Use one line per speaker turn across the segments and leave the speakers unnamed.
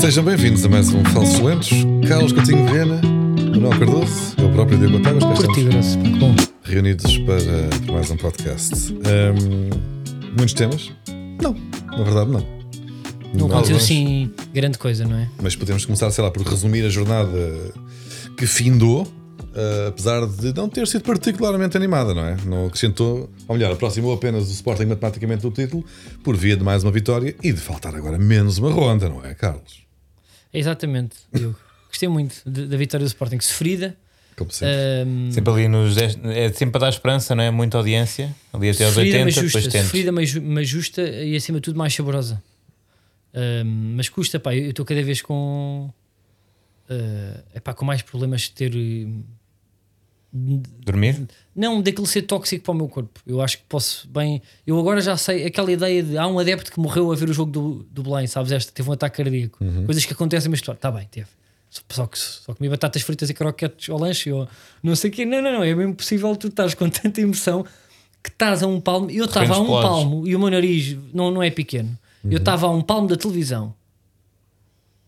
Sejam bem-vindos a mais um Falsos Lentos. Carlos Coutinho Viena, Manuel Cardoso, eu próprio Diego Otávio. cá
Curti
estamos
grosso. pá, que Bom.
reunidos para, para mais um podcast. Hum, muitos temas? Não, na verdade não.
Não aconteceu assim grande coisa, não é?
Mas podemos começar, sei lá, por resumir a jornada que findou, eh, apesar de não ter sido particularmente animada, não é? Não acrescentou, ou melhor, aproximou apenas o Sporting matematicamente do título por via de mais uma vitória e de faltar agora menos uma ronda, não é, Carlos?
Exatamente, Diogo. Gostei muito da vitória do Sporting, sofrida.
Como sempre.
ahm,
Sempre ali nos 10, é sempre para dar esperança, não é? Muita audiência. Ali até aos
sofrida,
80,
mas justa.
depois tento.
Sofrida, mas, mas justa e acima de tudo mais saborosa. Ahm, mas custa, pá. Eu estou cada vez com. é epá, com mais problemas de ter.
Dormir?
Não, daquele ser tóxico para o meu corpo. Eu acho que posso bem. Eu agora já sei aquela ideia de há um adepto que morreu a ver o jogo do, do Belém, sabes? Esta teve um ataque cardíaco. Coisas que acontecem, mas está bem, teve. Só, que só comi batatas fritas e croquetes ao lanche ou não sei o quê. Não, não, não. É mesmo possível tu estás com tanta emoção que estás a um palmo. Eu estava a um palmo e o meu nariz não, não é pequeno. Eu estava a um palmo da televisão.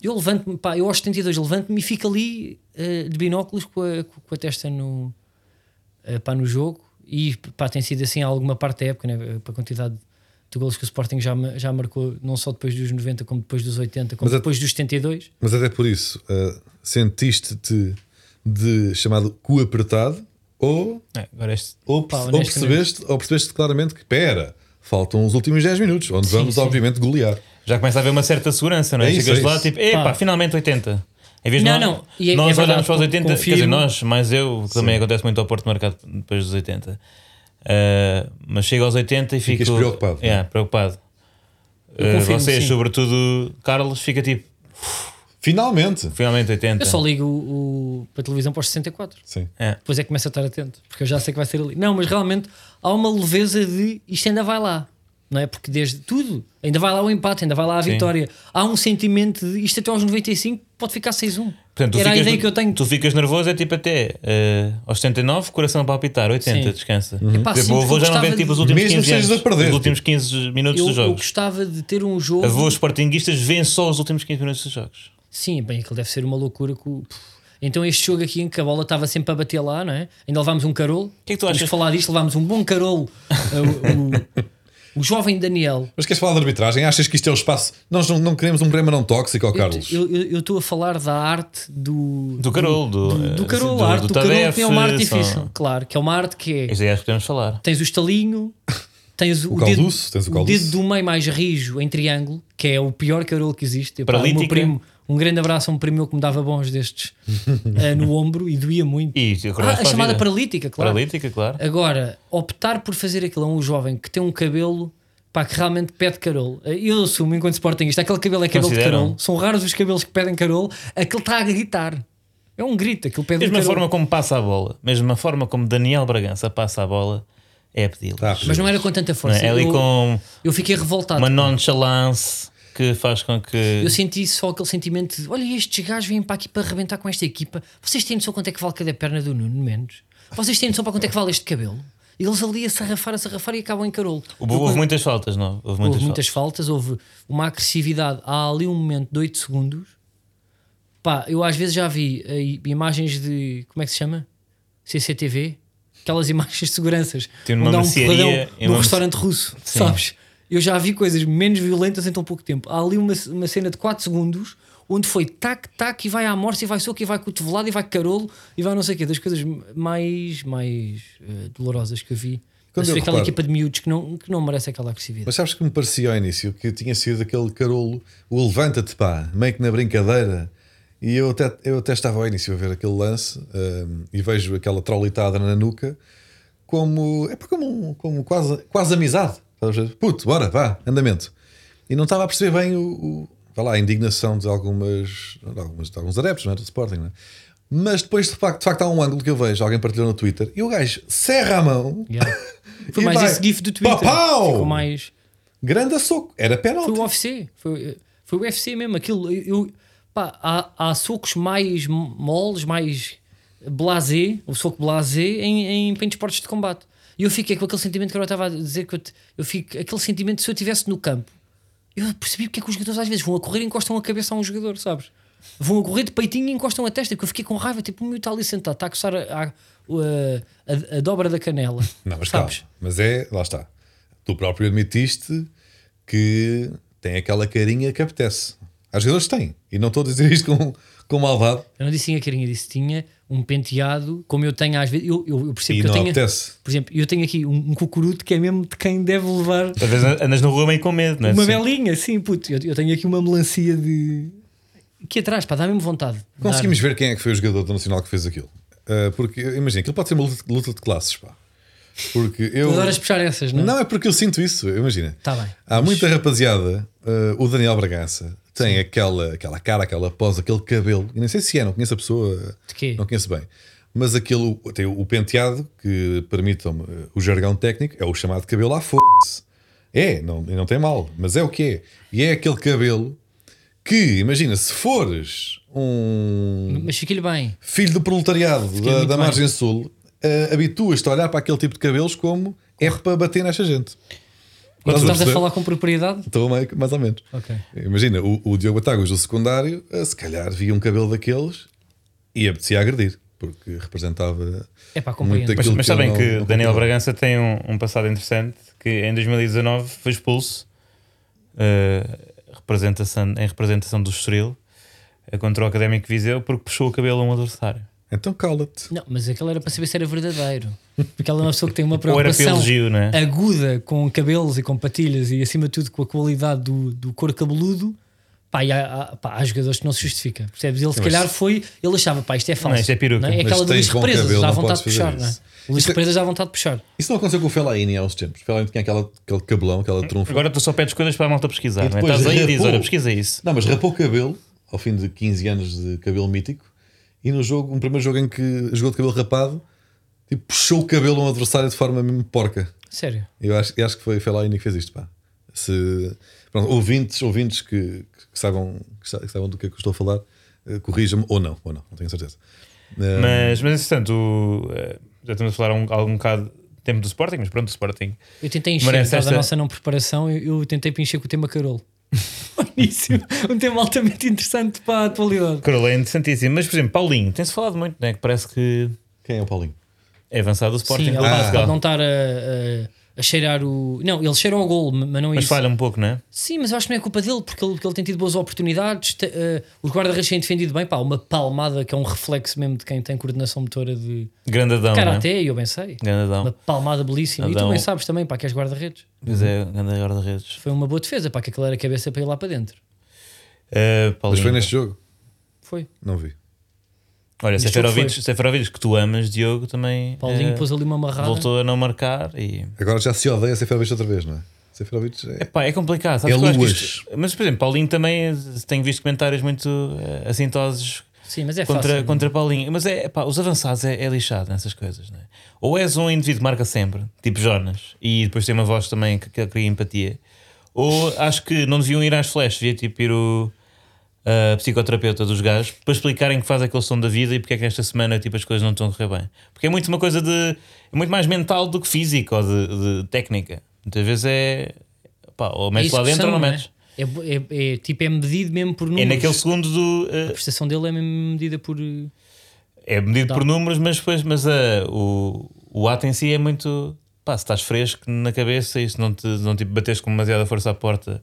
Eu levanto-me, pá, eu aos 72 levanto-me e fico ali eh, de binóculos com a, com a testa no, pá, no jogo e pá, tem sido assim alguma parte da época, né? para a quantidade de golos que o Sporting já, já marcou, não só depois dos 90, como depois dos 80, como
Mas a-
depois dos 72.
Mas até por isso, eh, sentiste-te de chamado cu apertado ou,
É, agora este.
ou,
Pá,
ou percebeste, ou percebeste claramente que, pera, faltam os últimos 10 minutos, onde vamos,
sim.
obviamente, golear.
Já começa a haver uma certa segurança, não é?
É isso,
Chegas
é
lá
isso.
tipo, epá,
Pá.
finalmente 80. Em vez de
Não,
nós,
não, e é-
nós
é verdade,
olhamos para os 80, quer dizer,
confirmo.
nós, mais eu, que também acontece muito ao Porto marcado depois dos 80. Uh, mas chego aos 80 e
Ficas
fico.
preocupado,
É, preocupado.
Eu
Uh,
confirmo,
vocês,
sim.
sobretudo Carlos, fica tipo,
Finalmente!
finalmente 80.
Eu só ligo o, o- para a televisão para os 64.
Sim.
É.
Depois é que começo a estar atento, porque eu já sei que vai ser ali. Não, mas realmente há uma leveza de isto ainda vai lá, não é? Porque desde tudo, ainda vai lá o empate, ainda vai lá a
Sim.
vitória. Há um sentimento de isto até aos 95 pode ficar 6-1.
Portanto,
Era a ideia que eu tenho.
Tu ficas nervoso, é tipo até uh, aos 79, coração a palpitar, 80,
Sim.
descansa.
Epá,
Tipo, vou,
porque
vou
eu
já não ver tipo, os últimos
Mesmo
15
que estejas
anos,
a perder,
os últimos 15 minutos
Eu,
dos
eu
jogos.
gostava de ter um jogo.
Avôs sportinguistas veem só os últimos 15 minutos dos jogos.
Sim, bem, aquilo deve ser uma loucura. Que o- Então, este jogo aqui em que a bola estava sempre a bater lá, não é? Ainda levámos um carolo.
que é que tu achas?
falar disto, levámos um bom carolo. Uh, o, o jovem Daniel.
Mas queres falar de arbitragem? Achas que isto é o espaço? Nós não, não queremos um problema não tóxico, Carlos.
Eu estou a falar da arte do.
Do Carolo, do-
do, do Carolo,
do-
a arte
do
do,
Tadef,
que é uma arte
são-
difícil. Claro, que é uma arte que é.
Isso aí acho que podemos falar.
Tens o estalinho, tens o,
O
dedo,
calduço, tens o calduço.
dedo do meio mais rijo em triângulo, que é o pior carolo que existe. Epá, o meu primo, um grande abraço a um primo meu que me dava bons destes eh, no ombro e doía muito.
E
Ah, a chamada
vida.
paralítica, claro.
Paralítica, claro.
Agora, optar por fazer aquilo a um jovem que tem um cabelo pá, que realmente pede carolo. Eu assumo, enquanto Sportingista, aquele cabelo é cabelo de
Consideram?
carolo. São raros os cabelos que pedem carolo. Aquele está a gritar. É um grito, aquilo pede
Mesmo a
carolo.
forma como passa a bola, mesmo a forma como Daniel Bragança passa a bola, é a pedi-lo.
Tá,
Mas não era com tanta
Não
força.
é? É ali
eu,
com
eu fiquei revoltado.
uma nonchalance que faz com que.
Eu senti só aquele sentimento de: olha, estes gajos vêm para aqui para arrebentar com esta equipa. Vocês têm noção quanto é que vale cada perna do Nuno Mendes? Vocês têm noção para quanto é que vale este cabelo? E eles ali a sarrafar, a sarrafar e acabam em carolo.
Houve, houve muitas faltas, não? Houve muitas,
houve muitas
faltas.
faltas, houve uma agressividade. Há ali um momento de 8 segundos. Pá, eu às vezes já vi aí imagens de. Como é que se chama? CCTV? Aquelas imagens de seguranças.
Tem uma
onde há um porradão num restaurante russo,
Sim.
sabes? Eu já vi coisas menos violentas em tão pouco tempo. Há ali uma, uma cena de 4 segundos onde foi tac, tac, e vai à morte, e vai soco, e vai cotovelado, e vai carolo, e vai não sei o quê. Das coisas mais, mais eh, dolorosas que eu vi.
Quando eu
aquela
reparo-
equipa de miúdos que não, que não merece aquela agressividade.
Mas sabes que me parecia ao início que tinha sido aquele carolo, o levanta-te pá, meio que na brincadeira. E eu até, eu até estava ao início a ver aquele lance hum, e vejo aquela trolitada na nuca como, é como, como quase, quase amizade. Puto, bora, vá, andamento. E não estava a perceber bem o, o- vá lá, a indignação de algumas, de algumas de alguns adeptos não é? do Sporting. Não é? Mas depois de facto, de facto há um ângulo que eu vejo, alguém partilhou no Twitter, e o gajo serra a mão,
Yeah. Foi mais
vai.
esse GIF do Twitter.
Papau!
Ficou mais.
grande a soco, era
Foi
penalti.
o UFC. Foi, foi o UFC mesmo. Aquilo. Eu, pá, há, há socos mais moles, mais blasé, o soco blasé em, em, em esportes de combate. E eu fiquei com aquele sentimento que eu estava a dizer que eu, te- eu fico, aquele sentimento se eu estivesse no campo. Eu percebi porque é que os jogadores às vezes vão a correr e encostam a cabeça a um jogador, sabes? Vão a correr de peitinho e encostam a testa, porque eu fiquei com raiva, tipo, o meu está ali sentado, está a coçar a, a, a, a dobra da canela.
Não, mas
sabes?
calma. Mas é, lá está. Tu próprio admitiste que tem aquela carinha que apetece. Há jogadores que têm. E não estou a dizer isto com, com maldade.
Eu não disse tinha carinha, disse que tinha um penteado, como eu tenho às vezes. Eu, eu, eu percebo
E
que eu
não
tenho.
apetece.
Por exemplo, eu tenho aqui um, um cucuruto que é mesmo de quem deve levar
Às vezes andas na rua meio com medo, não é?
uma
Sim.
belinha, sim, puto. Eu, eu tenho aqui uma melancia de. Aqui atrás, pá, dá mesmo vontade.
Conseguimos ver quem é que foi o jogador do Nacional que fez aquilo. Uh, porque, imagina, aquilo pode ser uma luta, luta de classes, pá. Porque eu.
Adoras puxar essas, não é?
Não, é porque eu sinto isso. Imagina.
Tá bem.
Há muita rapaziada. uh, o Daniel Bragança tem aquela, aquela cara, aquela pose, aquele cabelo. E nem sei se é, não conheço a pessoa. Não conheço bem. Mas aquele tem o penteado que permitam o jargão técnico, é o chamado cabelo à foda-se. É, não, e não tem mal, mas é o que é. E é aquele cabelo que, imagina, se fores um
Mas fica-lhe bem.
filho do proletariado da, da
bem.
margem sul, uh, habituas-te a olhar para aquele tipo de cabelos como é para bater nesta gente.
Quando
Estás a perceber?
falar com propriedade.
Estou meio- mais ou menos.
Ok.
Imagina, o, o Diogo Batagas do secundário, eh, se calhar via um cabelo daqueles e apetecia agredir, porque representava
É pá,
muito
compreendo.
Mas,
aquilo
mas sabem que
não
Daniel. Bragança tem um, um passado interessante que em 2019 foi expulso eh, representação, em representação do Estoril eh, contra o Académico Viseu porque puxou o cabelo a um adversário.
Então cala-te.
Não, mas aquele era para saber se era verdadeiro. Porque ela é uma pessoa que tem uma preocupação
elogio, é?
aguda com cabelos e com patilhas e acima de tudo com a qualidade do, do couro cabeludo. Pá, e há, pá, há jogadores que não se justifica. Percebes? Ele se
Mas-
calhar foi, ele achava, pá, isto é falso.
Não, isto é peruca.
Não É aquela do Luís Represas,
cabelo,
dá vontade de puxar, não é? O Luís
é-
Represas dá vontade de puxar.
Isso não aconteceu com o Fellaini há uns tempos. O Fellaini tinha aquela, aquele cabelão, aquela trunfa.
Agora tu só pedes coisas para a malta pesquisar.
E
Não é?
depois
Estás aí e dizes:
rapou.
olha, pesquisa isso.
Não, mas rapou o cabelo ao fim de 15 anos de cabelo mítico. E no jogo, um primeiro jogo em que jogou de cabelo rapado, tipo, puxou o cabelo a um adversário de forma mesmo porca.
Sério.
Eu acho, eu acho que foi o Fellaini que fez isto, pá. Se, pronto, ouvintes, ouvintes que, que, saibam, que sa- que saibam do que é que eu estou a falar, eh, corrijam-me, ou não, ou não, não tenho certeza. Eh,
Mas, mas entretanto, o, eh, já estamos a falar há um, há um bocado de tempo do Sporting, mas pronto, o Sporting.
Eu tentei encher,
Merece
por causa da
esta-
nossa não preparação, eu, eu tentei preencher com o tema Carol. Início, um tema altamente interessante para a atualidade.
Carola é interessantíssimo. Mas, por exemplo, Paulinho, tem-se falado muito, né? que parece que
Quem é o Paulinho?
É avançado o Sporting.
Sim,
Portugal.
pode não estar a, a- a cheirar o. Não, eles cheiram ao gol, mas não é
Mas
isso.
falha um pouco, não é?
Sim, mas eu acho que não é culpa dele, porque ele, porque ele tem tido boas oportunidades. te- eh, os guarda-redes têm defendido bem, pá, uma palmada que é um reflexo mesmo de quem tem coordenação motora de
Grandadão, é?
karaté, eu bem sei.
Grandadão.
Uma palmada belíssima. E tu bem sabes também, pá, que és guarda-redes.
Pois é, grande guarda-redes.
Foi uma boa defesa, pá, que aquilo era a cabeça para ir lá para dentro.
Uh,
Mas foi neste jogo?
Foi.
Não vi.
Olha, Seferovic, Seferovic, que tu amas, Diogo, também
Paulinho
eh,
pôs ali uma amarrada.
voltou a não marcar e.
Agora já se odeia Seferovic outra vez, não é? Seferovic é.
Epá, é complicado. Sabes
É luas.
isto- Mas, por exemplo, Paulinho também eh, tenho visto comentários muito eh, assintosos
Sim, mas é
contra,
fácil.
contra Paulinho. Mas é, epá, os avançados é, é lixado nessas coisas, não é? Ou és um indivíduo que marca sempre, tipo Jonas, e depois tem uma voz também que, que cria empatia, ou acho que não deviam ir às flashes, devia tipo ir o psicoterapeuta dos gajos para explicarem que faz aquele som da vida e porque é que esta semana tipo, as coisas não estão a correr bem. Porque é muito uma coisa de. é muito mais mental do que físico ou de, de técnica. Muitas vezes é. Pá, ou
É
metes lá dentro ou não metes.
É, é, é, tipo, é medido mesmo por
É
números.
naquele segundo do. eh,
A prestação dele é mesmo medida por. eh,
É medido por números, mas depois mas, ah, o, o ato em si é muito. Pá, se estás fresco na cabeça e se não te não, tipo, bateste com demasiada força à porta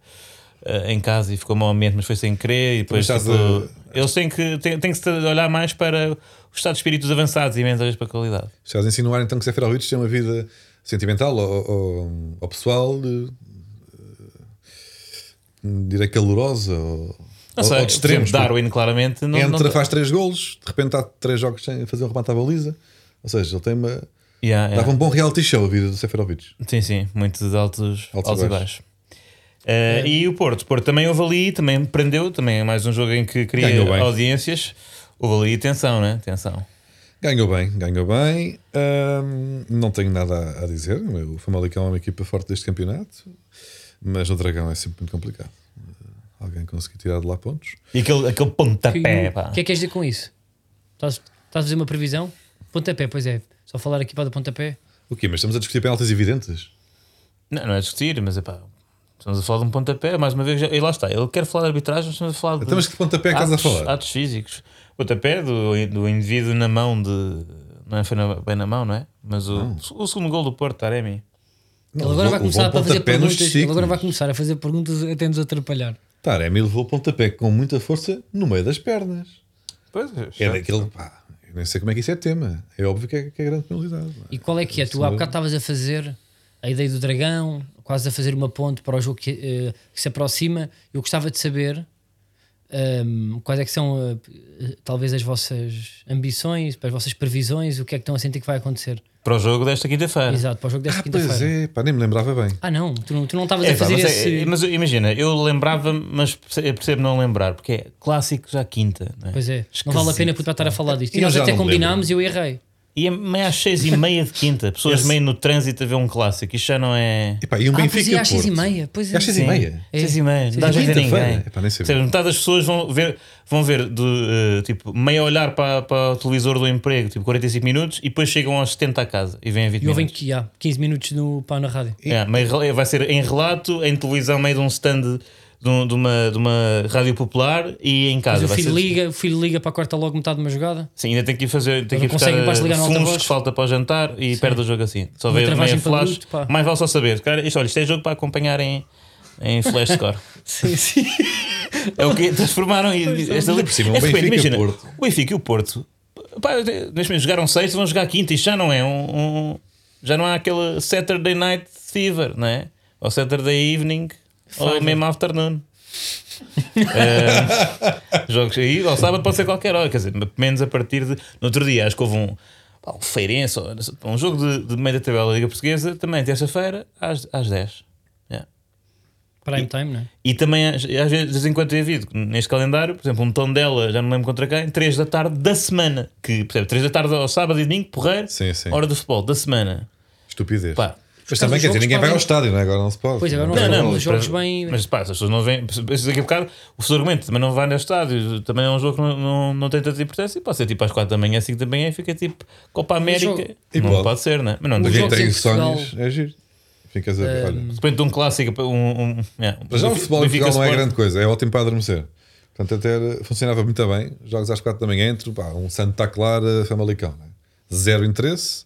ah, em casa e ficou ambiente, mas foi sem querer. E depois, tipo,
a-
eles têm que, têm, têm que se olhar mais para o estado de espíritos avançados e menos às vezes para a qualidade.
Estás a insinuar então que Seferovic tem uma vida sentimental ou, ou, ou pessoal, eh, eh, direi calorosa ou,
Não sei,
ou de extremos.
exemplo, Darwin claramente não.
Entra,
não
faz três golos, de repente há três jogos sem fazer um remate à baliza. Ou seja, ele tem uma.
Yeah, yeah.
Dava um bom reality show a vida do Seferovic.
Sim, sim, muito de altos,
Altos
altos,
e
e baixos. Eh, E o Porto, o Porto também houve ali, também prendeu, também é mais um jogo em que cria audiências. Houve ali tensão, né? Tensão.
Ganhou bem, ganhou bem. Ahm, não tenho nada a- dizer. O Famalicão é uma equipa forte deste campeonato, mas o Dragão é sempre muito complicado. Eh, Alguém conseguir tirar de lá pontos.
E aquele, aquele pontapé,
O
pá.
que é que queres dizer com isso? Estás, estás a fazer uma previsão? Pontapé, pois é. Só falar aqui para do pontapé.
O quê? Mas estamos a discutir penaltis evidentes?
Não, não é discutir, mas é pá. Estamos a falar de um pontapé, mais uma vez, e lá está. Ele quer falar de arbitragem, mas estamos a falar de.
Então, mas que pontapé é que estás a
atos,
falar?
atos físicos. Pontapé do, do indivíduo na mão de. Não é foi na- bem na mão, não é? Mas o, o segundo gol do Porto, Taremi.
Não,
Ele agora vai começar a fazer perguntas. Ele agora vai começar a fazer perguntas até nos atrapalhar.
Taremi levou pontapé com muita força no meio das pernas.
Pois
É daquele. Pá, eu nem sei como é que isso é tema. É óbvio que é, que é grande penalidade. é?
E qual é que é? Tu há bocado estavas a fazer a ideia do dragão, quase a fazer uma ponte para o jogo que, eh, que se aproxima. Eu gostava de saber ehm, quais é que são eh, talvez as vossas ambições, as vossas previsões, o que é que estão a sentir que vai acontecer.
Para o jogo desta quinta-feira.
Exato, para o jogo desta
Ah, pois
quinta-feira.
é, pá, nem me lembrava bem.
Ah, não, tu não, tu não estavas
É,
a
pá,
fazer
mas,
esse.
é, mas imagina, eu lembrava, mas perce- percebo não lembrar, porque é clássico já quinta. Não é?
Pois é, não vale a pena
Esquisito,
estar a falar disto. E nós até combinámos e eu errei.
E é meio às seis e meia de quinta, pessoas
Esse-
meio no trânsito a ver um clássico. Isto já não é.
E, pá, e um
ah, pois
Benfica
é, às seis e meia. Pois
É
é.
às seis e meia.
É.
Seis e meia, não dá
e
a
Quinta-feira.
ninguém.
Epá, nem
seja, metade das pessoas vão ver, vão ver do, eh, tipo, meio a olhar para, para o televisor do emprego, tipo 45 minutos, e depois chegam aos 70 a casa e vêm a 20
E ouvem
minutos.
que há 15 minutos no, pá, na rádio.
É, meio vai ser em relato, em televisão, meio de um stand de, um- de uma, de uma rádio popular e em casa.
Mas o
vai
filho,
ser-
liga, o filho liga para cortar logo metade de uma jogada.
Sim, ainda tem que ir fazer, tem que ir buscar
conseguem mais ligar alta-voz.
que falta para o jantar e perde o jogo assim. Só
Uma travagem
meio
para
flash.
bruto,
mais vale só saber. Cara, isto, olha, isto é jogo para acompanhar em, em flash score.
Sim, sim.
É o que transformaram e esta
por cima, o
é de
Benfica
imagina,
Porto.
o Benfica e o Porto. Pá, neste momento jogaram sexta, vão jogar quinta. Isto já não é um, um- já não há aquele Saturday Night Fever, não é? Ou Saturday Evening, ou mesmo Afternoon. Eh, jogos aí, ao sábado pode ser qualquer hora, quer dizer, menos a partir de. No outro dia, acho que houve um, um feirense, ou- um jogo de, de meio da tabela da Liga Portuguesa, também terça-feira, às, às 10. Yeah.
Prime time, não é?
E também, às às vezes, de vez em quando tem havido neste calendário, por exemplo, um tom dela, já não lembro contra quem, 3 da tarde da semana. Que, percebe, 3 da tarde ao sábado e domingo, porreiro,
Sim, sim.
hora do futebol, da semana.
Estupidez.
Pá,
Mas também, quer dizer, ninguém vai ao estádio, não é? Agora não se pode.
Pois, agora não
é?
não,
Não,
não,
os jogos bem-
Mas pá, as pessoas não vêm. Daqui a bocado, o seu argumento também não vai no estádio, também é um jogo que não, não, não tem tanta importância. Pode ser tipo às 4 da manhã, 5 da manhã, e fica tipo Copa América.
E
Não
pode.
pode. ser? Mas não,
Os
de
quem
jogos
tem sonhos, é giro. Ficas a ver. Olha.
repente um clássico, um. um,
Mas já o futebol em Portugal não é grande coisa, é ótimo para adormecer. Portanto, até funcionava muito bem. Jogos às 4 da manhã entre pá, um Santa Clara Famalicão. Né? Zero interesse.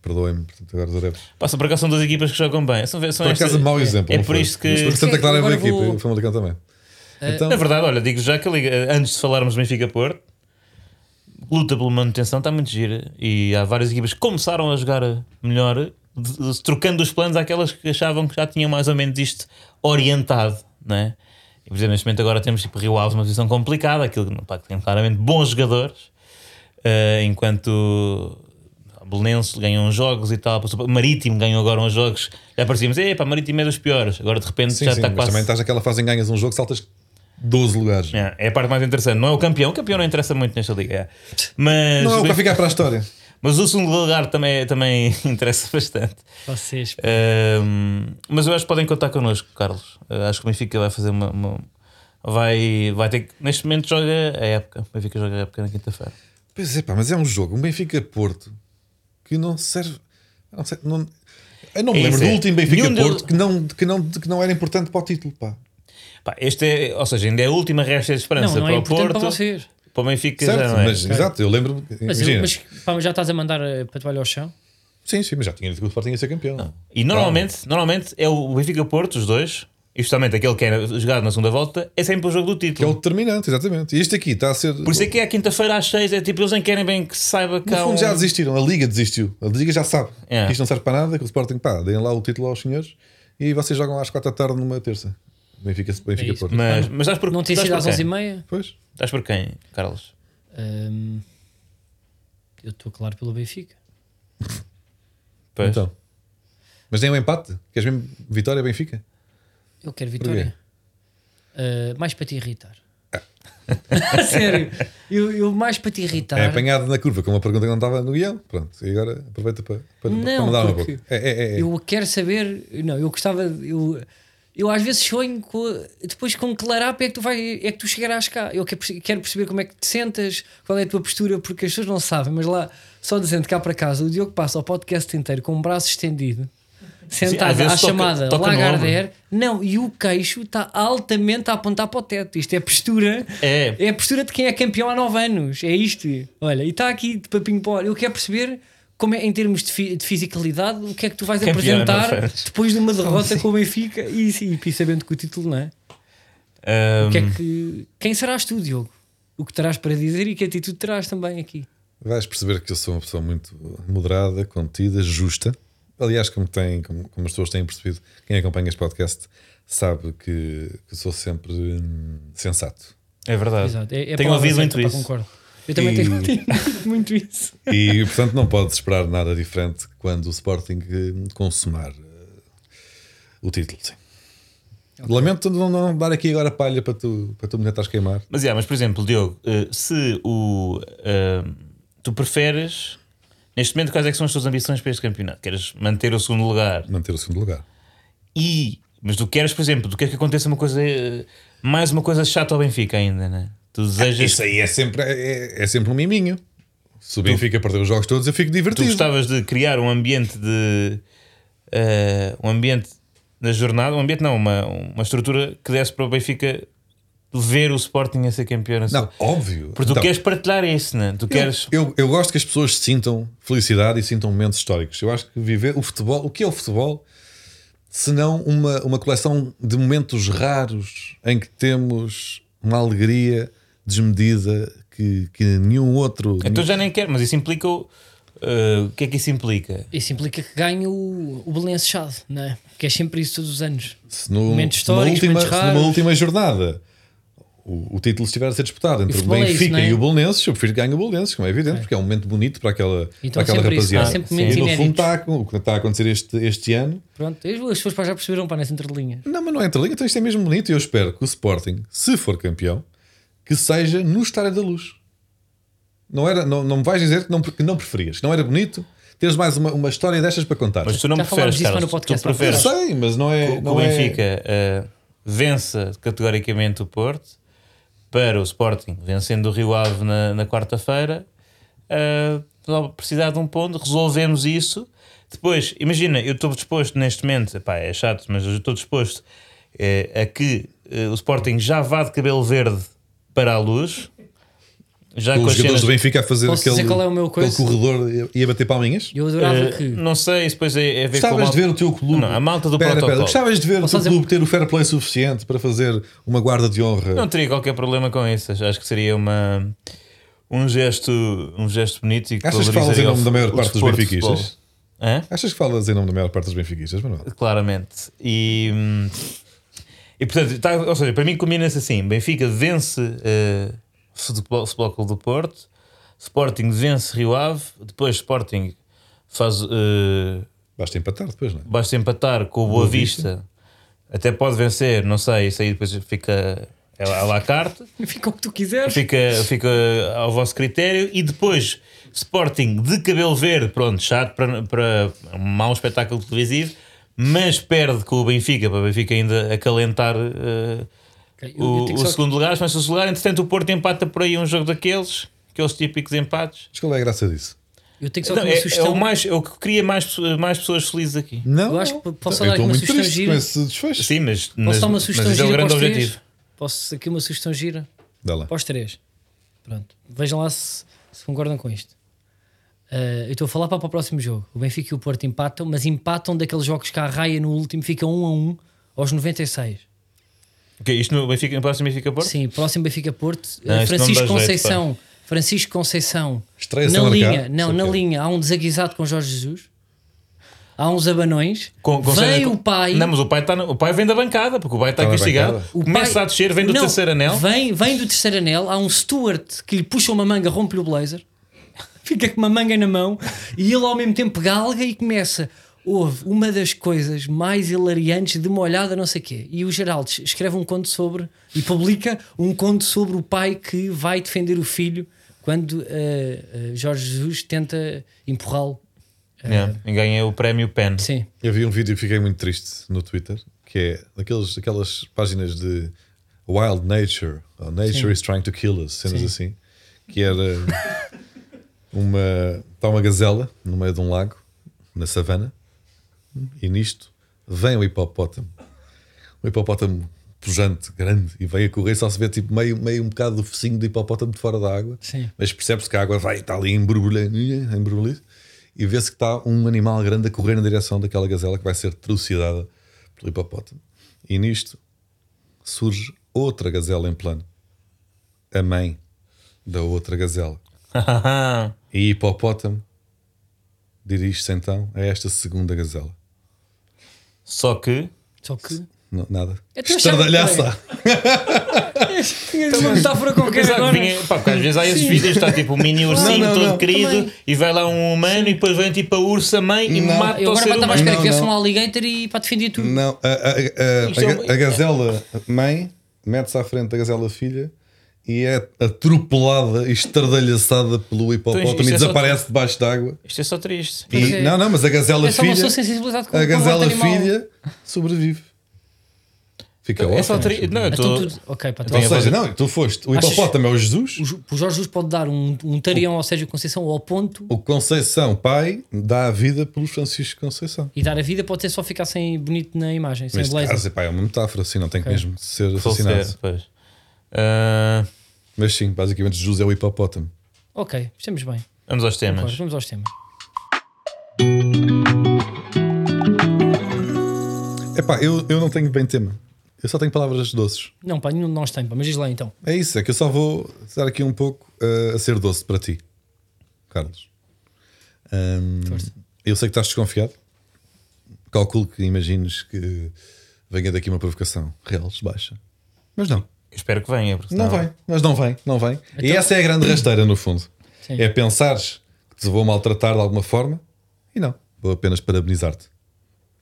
Perdoem-me, portanto, agora os adeptos.
Passa por cá, são duas equipas que jogam bem. São, são
Por acaso, mau exemplo.
É por isto que.
Mas, Santa Clara é
Agora
equipa
vou-
o Famalicão também. Então,
Na verdade, olha, digo já que a Liga, antes de falarmos do Benfica Porto, luta pela manutenção está muito gira e há várias equipas que começaram a jogar melhor, trocando os planos àquelas que achavam que já tinham mais ou menos isto orientado, não é? E, por exemplo, neste momento agora temos tipo Rio Aves uma posição complicada, aquilo que tem claramente bons jogadores, eh, enquanto Belenenses ganham uns jogos e tal, Marítimo ganhou agora uns jogos, já parecíamos, epá, Marítimo é dos piores, agora de repente
sim,
já
sim,
está
mas
quase.
também estás naquela fase em ganhas um jogo, saltas 12 lugares.
É, é a parte mais interessante. Não é o campeão, o campeão não interessa muito nesta liga. é. Mas,
Não é o para ficar para a história.
mas o segundo lugar também, também interessa bastante.
Vocês.
Ahm, mas eu acho que podem contar connosco, Carlos. Uh, acho que o Benfica vai fazer uma. uma- vai, vai ter que. Neste momento joga a época. O Benfica joga a época na quinta-feira.
Pois é, pá, mas é um jogo, um Benfica-Porto, que não serve. Não sei, não- eu não me
É
lembro do
é.
último
Nenhum
Benfica-Porto
deles-
que, não, que, não, que não era importante para o título, pá.
Pá, este é, ou seja, ainda é a última resta de esperança
Não, não
para
é
o Porto.
para vocês.
Para o Benfica
Certo,
já não é.
mas exato, eu lembro.
Mas,
imagina,
mas pá, já estás a mandar eh, para toalha ao chão?
Sim, sim, mas já tinha dito que o Sporting ia ser campeão.
E normalmente, normalmente é o Benfica Porto, os dois, e justamente aquele que era jogado na segunda volta, é sempre o jogo do
Que é
título.
o determinante, exatamente. E este aqui está a ser.
Por isso é que é à quinta-feira às seis, é tipo, eles nem querem bem que se saiba que
No fundo
um-
já desistiram, a Liga desistiu. A Liga já sabe
É.
que isto não serve para nada, que o Sporting, pá, deem lá o título aos senhores e vocês jogam às 4 da tarde numa terça. Benfica, Benfica
É.
Porto.
Mas, mas estás por,
Não
estás
sido às
quem?
11h30?
Pois.
Estás por quem, Carlos?
Hum, eu estou claro pelo Benfica.
Pois.
Então. Mas nem um empate? Queres mesmo vitória Benfica?
Eu quero vitória. Uh, mais para te irritar.
Ah.
Sério, eu, eu mais para te irritar.
É apanhado na curva com uma pergunta que não estava no guião. Pronto, e agora aproveita para, para, para
Não,
uma
porque
boca. É, é, é.
Eu quero saber. Não, eu gostava. Eu, eu às vezes sonho com, depois com que larápio é que tu vai, é que tu chegarás cá. Eu quero, quero perceber como é que te sentas, qual é a tua postura, porque as pessoas não sabem, mas lá, só dizendo cá para casa, o Diogo passa o podcast inteiro com o braço estendido sentada à
toca-
chamada
toca no
Lagardère. Não, e o queixo está altamente a apontar para o teto. Isto é postura.
É.
É a postura de quem é campeão há 9 anos. É isto. Olha, e está aqui de papinho para. Eu quero perceber como é, em termos de, fi- de fisicalidade, o que é que tu vais
Campeão
apresentar
anos.
depois de uma derrota com o Benfica e, sim, e sabendo que o título não é.
Um,
O que é que, quem serás tu, Diogo? O que terás para dizer e que atitude terás também aqui?
Vais perceber que eu sou uma pessoa muito moderada, contida, justa. Aliás, como, tem, como, como as pessoas têm percebido, quem acompanha este podcast sabe que, que sou sempre hum, sensato.
É verdade.
Exato. É, é
Tenho ouvido muito isso.
Concordo. Eu também
E-
tenho, muito isso.
E portanto não pode esperar nada diferente quando o Sporting hum, consumar eh, o título. Sim. Lamento não, não dar aqui agora palha para tu, para tu me tentares queimar.
Mas, yeah, mas por exemplo, Diogo, eh, se o eh, tu preferes neste momento quais é que são as tuas ambições para este campeonato? Queres manter o segundo lugar
Manter o segundo lugar.
e mas tu queres, por exemplo, tu queres que aconteça uma coisa eh, mais uma coisa chata ao Benfica ainda, né? Tu desejas
Isso aí é sempre, é, é sempre um miminho. Se o Benfica perder os jogos todos, eu fico
tu
divertido.
gostavas de criar um ambiente de eh, um ambiente na jornada, um ambiente não, uma, uma estrutura que desse para o Benfica ver o Sporting a ser campeão.
Não, óbvio.
Porque tu
Então,
queres partilhar isso, né? Tu queres
Eu, eu gosto que as pessoas sintam felicidade e sintam momentos históricos. Eu acho que viver o futebol, o que é o futebol? Senão uma, uma coleção de momentos raros em que temos uma alegria desmedida que, que nenhum outro.
Então já nem quero, mas isso implica o. uh, o que é que isso implica?
Isso implica que ganhe o, o Belenense Chade, não é? Que é sempre isso todos os anos.
se no,
momentos
se numa
históricos,
última,
momentos
se numa
raros.
última jornada o, o título estiver a ser disputado entre o
futebol é isso,
Benfica
é?
e o Bolonenses, eu prefiro que ganhe o Bolonenses, como é evidente, porque é um momento bonito para aquela,
Então
para aquela
isso,
rapaziada.
momentos
e no fundo está, a- o que está a acontecer este, este ano
Pronto, as pessoas já perceberam para nessa entrelinha.
Não, mas não é entre linha, então isto é mesmo bonito e eu espero que o Sporting, se for campeão, que seja no Estádio da Luz. Não, era, não, não me vais dizer que não, que não preferias, que não era bonito teres mais uma, uma história destas para contar.
Mas tu não
Já falámos
preferes, Carlos,
no podcast
tu
não
eu
preferes
sei, mas não é.
que o
não é-
Benfica uh, vença categoricamente o Porto para o Sporting, vencendo o Rio Ave na, na quarta-feira, uh, precisar de um ponto, resolvemos isso. Depois, imagina, eu estou disposto neste momento, pá, é chato, mas eu estou disposto eh, a que eh, o Sporting já vá de cabelo verde para a luz. Já
Com os jogadores
cenas-
do Benfica a fazer
Posso
aquele,
dizer qual é o meu
aquele
coisa?
corredor e- a bater palminhas.
Eu adorava
Eh,
que.
Não sei, isso depois é, é ver com a
Gostavas
malta-
de ver o teu clube.
Não, a malta do
Pera, pera,
protocolo.
Gostavas de ver
Posso
o teu
fazer-
clube ter o fair play suficiente para fazer uma guarda de honra.
Não teria qualquer problema com isso. Acho que seria uma, um, gesto, um gesto bonito e que
Achas que
valorizaria
falas em
o
nome da maior
o
parte dos
desporto de
benfiquistas?
futebol. Hã?
Achas que falas em nome da maior parte dos benfiquistas, Manuel?
Claramente. E, hum, e portanto, tá- ou seja, para mim combina-se assim: Benfica vence uh, Futebol, Futebol Clube do Porto, Sporting vence Rio Ave, depois Sporting faz. uh,
Basta empatar depois, não é?
basta empatar com o Boa,
Boa
Vista. até pode vencer, não sei, isso aí depois fica é à la carte.
Fica o que tu quiseres.
fica, fica ao vosso critério e depois Sporting de cabelo verde, pronto, chato para, para um mau espetáculo televisivo, mas perde com o Benfica, para o Benfica ainda acalentar eh,
Ok, eu- eu
o, o
só-
segundo lugar, mas o segundo lugar, entretanto o Porto empata por aí um jogo daqueles, aqueles típicos empates.
Mas qual é a graça disso?
Eu tenho só
Não,
uma
é, é
sugestão.
o mais, é o que cria mais, pessoas- mais pessoas felizes aqui.
Não.
Eu acho que posso
eu
dar aqui uma sugestão gira.
com esse desfecho.
Sim, mas,
Posso
mas,
dar uma
mas
sugestão
esse é o
gira para
grande
os três?
objetivo.
Posso aqui uma sugestão gira
Dá lá.
para os três. Pronto. Vejam lá se, se concordam com isto. Uh, eu estou a falar para, para o próximo jogo. O Benfica e o Porto empatam, mas empatam daqueles jogos que a raia no último fica 1 a 1 aos 96.
Ok, isto no Benfica, no próximo Benfica Porto?
Sim, próximo Benfica Porto.
Não, não
Francisco
dá jeito,
Conceição. Francisco Conceição.
Estreia-se
na
marcar.
linha, não, na
que-
linha há um desaguisado com Jorge Jesus. Há uns abanões.
Com- com-
vem
com-
o pai.
Não, mas o pai, tá na- o pai vem da bancada, porque o pai está castigado.
bancada.
O
Começa
pai-
a descer, vem do
Não,
terceiro anel.
Vem, vem do terceiro anel. Há um Stuart que lhe puxa uma manga, rompe-lhe o blazer, fica com uma manga na mão e ele ao mesmo tempo galga e começa. Houve uma das coisas mais hilariantes de uma olhada, não sei o quê. E o Geraldo escreve um conto sobre e publica um conto sobre o pai que vai defender o filho quando eh, eh, Jorge Jesus tenta empurrá-lo.
Yeah, e ganha o prémio PEN.
Sim.
Eu vi um vídeo e fiquei muito triste no Twitter, que é daqueles, aquelas páginas de Wild Nature, ou Nature is trying to kill us, cenas
Sim.
assim, que era uma, está uma gazela no meio de um lago, na savana, E nisto vem o hipopótamo. O hipopótamo pujante, grande, e vem a correr, só se vê tipo meio, meio um bocado do focinho do hipopótamo de fora da água.
Sim.
Mas percebe-se que a água vai, está ali em borbulha, em borbulha, e vê-se que está um animal grande a correr na direção daquela gazela que vai ser trucidada pelo hipopótamo. E nisto surge outra gazela em plano. A mãe da outra gazela. E hipopótamo dirige-se então a esta segunda gazela.
Só que.
Só que.
Não, nada. Estardalhaça.
Tinhas uma metáfora qualquer agora.
vinha- pá, porque às vezes há esses vídeos, está tipo um mini ursinho
não,
todo
não.
querido
Também.
e vai lá um humano e depois vem tipo a ursa mãe e
Não.
mata
Eu
o
agora
ser
estava à
humano.
espera
Não,
que viesse
não.
um alligator e para defender tudo.
Não, a, a- a-
é
a- a gazela mãe mete-se à frente da gazela filha e é atropelada e estardalhaçada pelo hipopótamo
Então, isto
e
é
desaparece debaixo d'água.
Isto é só triste.
E-
é.
Não, não, mas a gazela
É
filha, a gazela filha sobrevive. Fica
É só
ótimo.
triste. Não, eu
Então
tô-
tu, ok, pá, tu-
Ou seja, não, tu foste. O hipopótamo é o Jesus,
o Jorge Jesus pode dar um, um tarião ao Sérgio Conceição ao ponto
o Conceição, pai, dá a vida pelos Francisco Conceição.
e dar a vida pode ser só ficar sem bonito na imagem, sem
Neste
beleza.
caso, é uma metáfora, assim, não tem que
Ok.
mesmo ser assassinado.
pois. Ah,
Mas sim, basicamente, Jesus é o hipopótamo.
Ok, estamos bem.
vamos aos temas.
Vamos aos temas.
Epá, eu, eu não tenho bem tema. Eu só tenho palavras doces.
Não, pá, nenhum de nós tem, pá, mas diz lá então.
É isso, é que eu só vou estar aqui um pouco uh, a ser doce para ti, Carlos.
Força.
eu sei que estás desconfiado. Calculo que imagines que venha daqui uma provocação real, baixa. Mas não,
Espero que venha. porque
não
senão-
vem, mas não vem, não vem. E
Então-
essa é a grande rasteira, no fundo.
Sim.
É pensares que te vou maltratar de alguma forma e não, vou apenas parabenizar-te.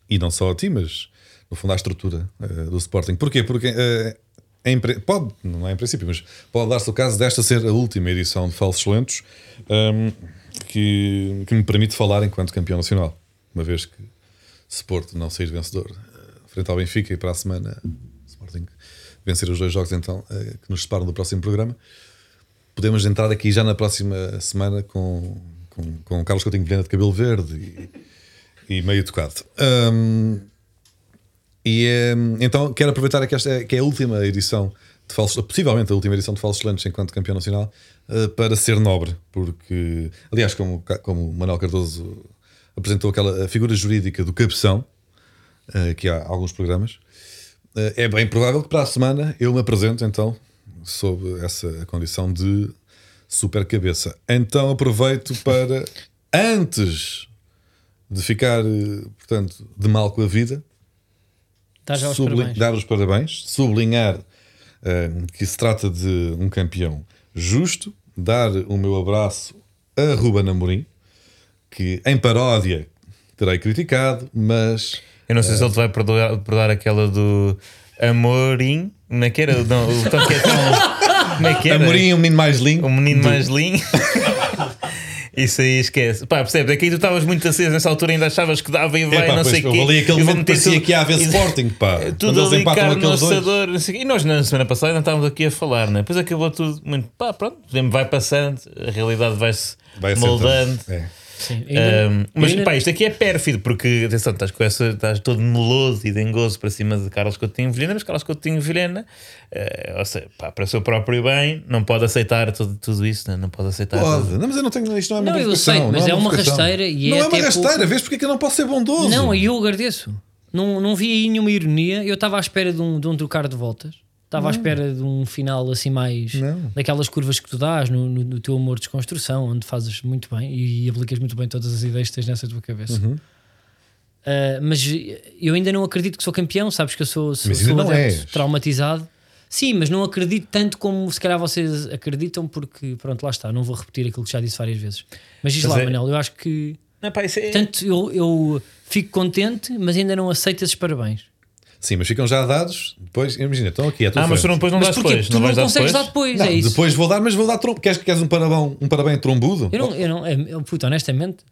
E não só a ti, mas no fundo à estrutura eh, do Sporting. Porquê? Porque eh, em pode, não é em princípio, mas pode dar-se o caso desta ser a última edição de Falsos Lentos ehm, que, que me permite falar enquanto campeão nacional. Uma vez que se Porto não sair vencedor eh, frente ao Benfica e para a semana Sporting vencer os dois jogos então eh, que nos separam do próximo programa podemos entrar aqui já na próxima semana com, com, com Carlos Coutinho Vilhena de cabelo verde e, e meio tocado. Hum, e hum, então quero aproveitar que esta é, que é a última edição de Falsos, possivelmente a última edição de Falsos Lanches enquanto campeão nacional, eh, para ser nobre, porque, aliás, como, como Manuel Cardoso apresentou aquela figura jurídica do cabeção, eh, que há alguns programas, é bem provável que para a semana eu me apresente então sob essa condição de super cabeça. Então aproveito para, antes de ficar, eh, portanto, de mal com a vida,
os parabéns.
dar os parabéns, sublinhar eh, que se trata de um campeão justo, dar o meu abraço a Ruben Amorim, que em paródia terei criticado, mas
Eu não sei se ele te vai perdoar, perdoar aquela do Amorim. Como é que era? Não, o toque é tão. Como é que era?
Amorim é o menino mais lindo.
O menino
do-
mais lindo. Isso aí esquece. Pá, percebes? É que aí tu estavas muito aceso nessa altura, ainda achavas que dava e vai,
Epá,
não
pois,
sei o quê.
ali aquele momento parecia
tudo-
que ia haver Sporting, pá.
Tudo ali carne no assador, não sei. E nós na semana passada não estávamos aqui a falar, né? Depois acabou tudo muito. Pá, pronto, vai passando, a realidade vai-se
Vai
moldando.
É.
Sim, ainda-
Um, mas
ainda-
pá, isto aqui é pérfido, porque atenção, estás com essa, estás todo meloso e dengoso para cima de Carlos Coutinho Vilhena, mas Carlos Coutinho Vilhena, eh, ou seja, pá, para o seu próprio bem, não pode aceitar tudo, tudo isso, né? não pode aceitar.
Pode.
tudo.
Não, mas eu não tenho. Isto não é uma
Não, eu sei, mas
não
é uma rasteira e
Não
é
é uma rasteira,
pouco-
vês porque é que eu não posso ser bondoso?
Não, e eu agradeço. Não, não vi aí nenhuma ironia. Eu estava à espera de um, de um trocar de voltas. Estava à espera de um final assim mais
Não.
daquelas curvas que tu dás no, no, no teu amor de desconstrução, onde fazes muito bem e, aplicas muito bem todas as ideias que tens nessa tua cabeça.
Uhum.
Ah, mas eu ainda não acredito que sou campeão, sabes que eu sou, sou,
Mas ainda
sou
não
adepto
és.
traumatizado. Sim, mas não acredito tanto como se calhar vocês acreditam, porque pronto, lá está, não vou repetir aquilo que já disse várias vezes. Mas diz
Mas
lá,
é-
Manel, eu acho que
Não, pá, isso é-
Portanto, eu, eu fico contente, mas ainda não aceito esses parabéns.
Sim, mas ficam já dados. Depois, imagina, estão aqui à tua
Ah, mas tu
frente.
não, depois não
Mas
dás
porquê?
depois.
tu
não
não,
vais
consegues dar depois,
Não,
é isso.
depois vou dar, mas vou dar trombo. Queres, queres um parabéns, um parabéns trombudo?
Eu não, eu não, eu, puto, honestamente,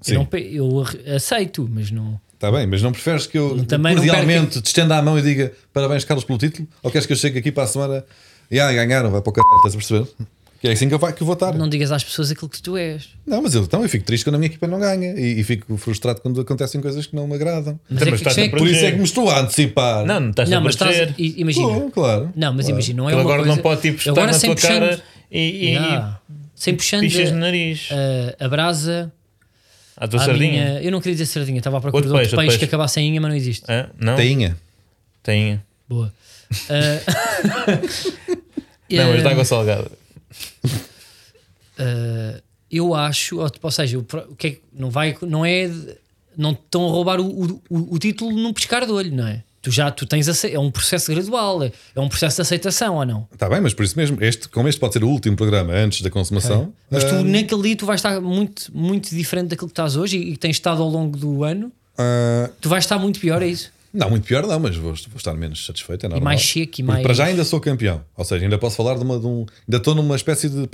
Sim.
eu, não, eu aceito, mas não.
Está bem, mas não preferes que eu
Também
cordialmente te estenda a mão e diga parabéns, Carlos, pelo título? Ou queres que eu chegue aqui para a semana e ah, ganharam, vai para o caralho, estás a perceber? Que é assim que eu, vai- que eu vou estar. Não,
Não digas às pessoas aquilo que tu és.
mas eu, então, eu fico triste quando a minha equipa não ganha e, e fico frustrado quando acontecem coisas que não me agradam.
Mas é que,
estás
isto é
a
que-
Por isso é que me estou a antecipar.
Não, não estás
Não,
a
mas estás. Imagina.
Pô, claro.
Não, mas
claro.
imagina, não é uma
agora
coisa...
não pode tipo estar
Agora
na
sem
tua
puxando-
cara e, e,
Yeah. Sem puxando
pichas no
a,
nariz.
a, a brasa
à tua
à
sardinha.
minha... Eu não queria dizer sardinha, estava à procura
Outro
de outro
peixe,
peixe, que acabasse em inha, mas não existe.
Não?
Tainha.
Tem.
Boa. Ah,
Não, mas
eh,
de água salgada.
Uh, eu acho, ou, ou seja, o, que é, que- não vai, não é, não estão a roubar o, o, o- título num pescar de olho, não é? Tu já tu tens é um processo gradual, é, é um processo de aceitação ou não?
Está bem, mas por isso mesmo, este, como este pode ser o último programa antes da consumação,
Mas tu
ah,
naquele dia tu vais estar muito, muito diferente daquilo que estás hoje e, e que tens estado ao longo do ano,
ah,
tu vais estar muito pior, é isso?
Não, muito pior não, mas vou, vou estar menos satisfeito. É normal.
mais seco e mais-
Para já ainda sou campeão, ou seja, ainda posso falar de uma. De um, ainda estou numa espécie de.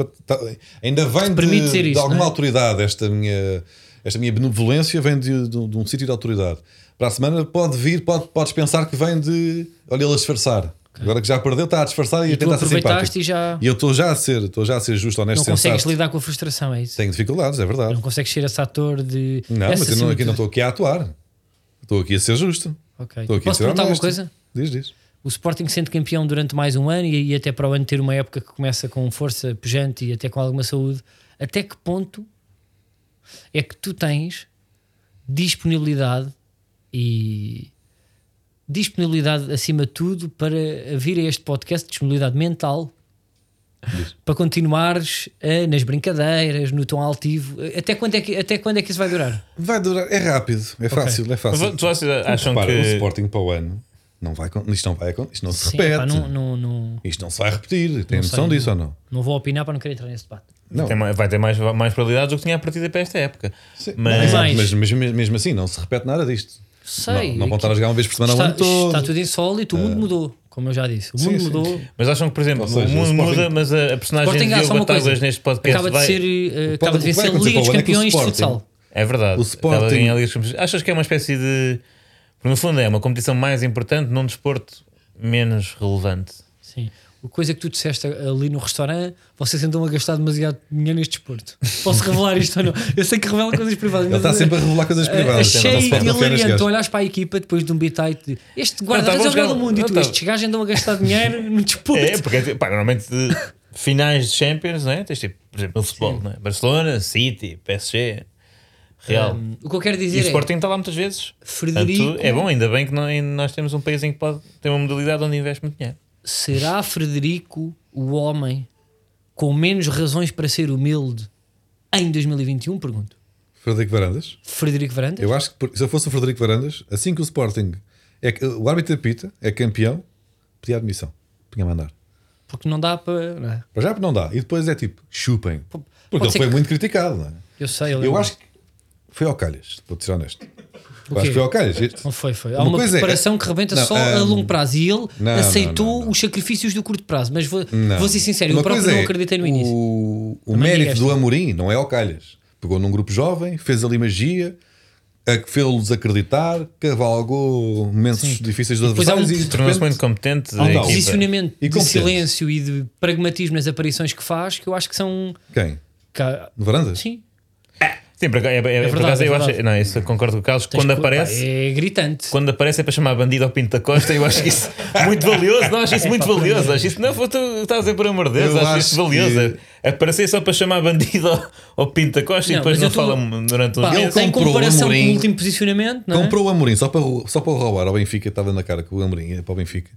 Ainda vem de, de
isso,
alguma
é?
autoridade, esta minha, esta minha benevolência vem de, de, um- de um sítio de autoridade. Para a semana pode vir, pode, podes pensar que vem de. Olha, ele a disfarçar. Agora que já perdeu, está a disfarçar e, a
E tu
tentar ser simpático.
e já
E eu estou já a ser, estou já a ser justo, honesto,
não consegues lidar com a frustração, é isso?
Tenho dificuldades, é verdade.
Não consegues ser esse ator de.
Não,
essa
mas eu não, aqui não estou aqui a atuar. Estou aqui a ser justo.
Ok.
Estou aqui
Posso perguntar uma coisa?
Diz, diz.
o Sporting sendo campeão durante mais um ano e, e até para o ano ter uma época que começa com força pujante e até com alguma saúde, até que ponto é que tu tens disponibilidade e disponibilidade acima de tudo para vir a este podcast, disponibilidade mental para continuares eh, nas brincadeiras, no tom altivo. Até quando, é que, até quando é que isso vai durar?
Vai durar, é rápido, é fácil, é fácil.
Mas vocês acham
Repara, o
que.
Sporting para o ano não vai, isto não vai, isto não se
Sim,
repete.
pá, não, não, não,
Isto não se vai repetir. Tem
Não
noção
sei,
disso ou não?
não vou opinar para não querer entrar nesse debate.
Não.
Tem vai ter mais, mais probabilidades do que tinha a partida para esta época.
Sim,
Mas-
mas, mas mesmo- mesmo assim, não se repete nada disto.
Sei.
não, não vão estar a jogar uma vez por semana o
está,
ano todo.
está tudo insólito, o mundo mudou, como eu já disse. O
Sim,
mundo
sim.
mudou.
Mas acham que, por exemplo,
seja,
o mundo
o Sporting-
muda, mas a, a personagem
Sporting,
de Diogo. Batáguas neste podcast
Acaba de, ser, eh, acaba de vencer a
acontecer
Liga dos
é
Campeões de futsal.
É verdade.
O Sporting-
a ganhar a Liga dos Campeões. Achas que é uma espécie de. No fundo é uma competição mais importante num desporto menos relevante.
Sim. Coisa que tu disseste ali no restaurante, vocês andam a gastar demasiado dinheiro neste desporto. Posso revelar isto ou não? Eu sei que revela coisas privadas.
Ele está sempre a revelar coisas privadas.
Achei hilariante
gajo.
olhares para a equipa depois de um beat de este guarda
Não,
é o melhor do mundo e tu, estes gajos andam a gastar dinheiro no desporto.
É, porque pá, normalmente finais de Champions, não é? Tens tipo, por exemplo, no futebol, não é? Barcelona, City, PSG, Real.
Um, o que eu quero
e
dizer
o
é
Sporting está lá muitas vezes.
Frederico,
Portanto, é bom, ainda bem que nó- nós temos um país em que pode ter uma modalidade onde investe muito dinheiro.
Será Frederico o homem com menos razões para ser humilde em 2021? Pergunto.
Frederico Varandas.
Frederico Varandas?
Eu acho que se eu fosse o Frederico Varandas, assim que o Sporting é o árbitro apita, é campeão, pedia admissão. Punha a mandar.
Porque não dá para. não é?
Para já não dá. E depois é tipo, chupem. Porque
pode
ele foi
que-
muito criticado. Não é?
Eu sei, eu,
Eu acho que foi ao calhas, vou ser honesto. Eu que foi ao calhas.
Não foi, foi. Há
Uma
uma,
é-
preparação que rebenta
Não,
só a
hum,
longo prazo e ele
não,
aceitou
não,
os sacrifícios do curto prazo. Mas vou, vou ser sincero, eu
Uma
próprio
coisa
não
é,
acreditei no início.
O, o mérito do. Amorim não é ao calhas. Pegou num grupo jovem, fez ali magia, a que fez-los acreditar, cavalgou momentos difíceis dos
há um-
adversários e
Tornou-se muito competente.
Há um posicionamento
E
de silêncio e de pragmatismo nas aparições que faz que eu acho que são.
Quem?
ca-
No Varandas?
Sim,
Sim, por acaso, é, é, por
verdade,
acaso
é
eu acho. Não, isso concordo com o Carlos.
tens
Quando
que-
aparece.
É gritante.
Quando aparece é para chamar bandido ao Pinto da Costa, eu acho isso muito valioso. Não, acho isso muito valioso. Acho isso, não, tu estás a dizer por amor de Deus,
Eu
acho, isso
acho
valioso.
que-
Aparecer só para chamar bandido ao, ao Pinto da Costa e
Não,
depois
mas
não
tô-
fala durante uns
Pá,
meses.
em
comprou o
comparação com o último posicionamento, não é?
Comprou o Amorim só para, só para o roubar ao Benfica, estava na cara com o Amorim ia para o Benfica.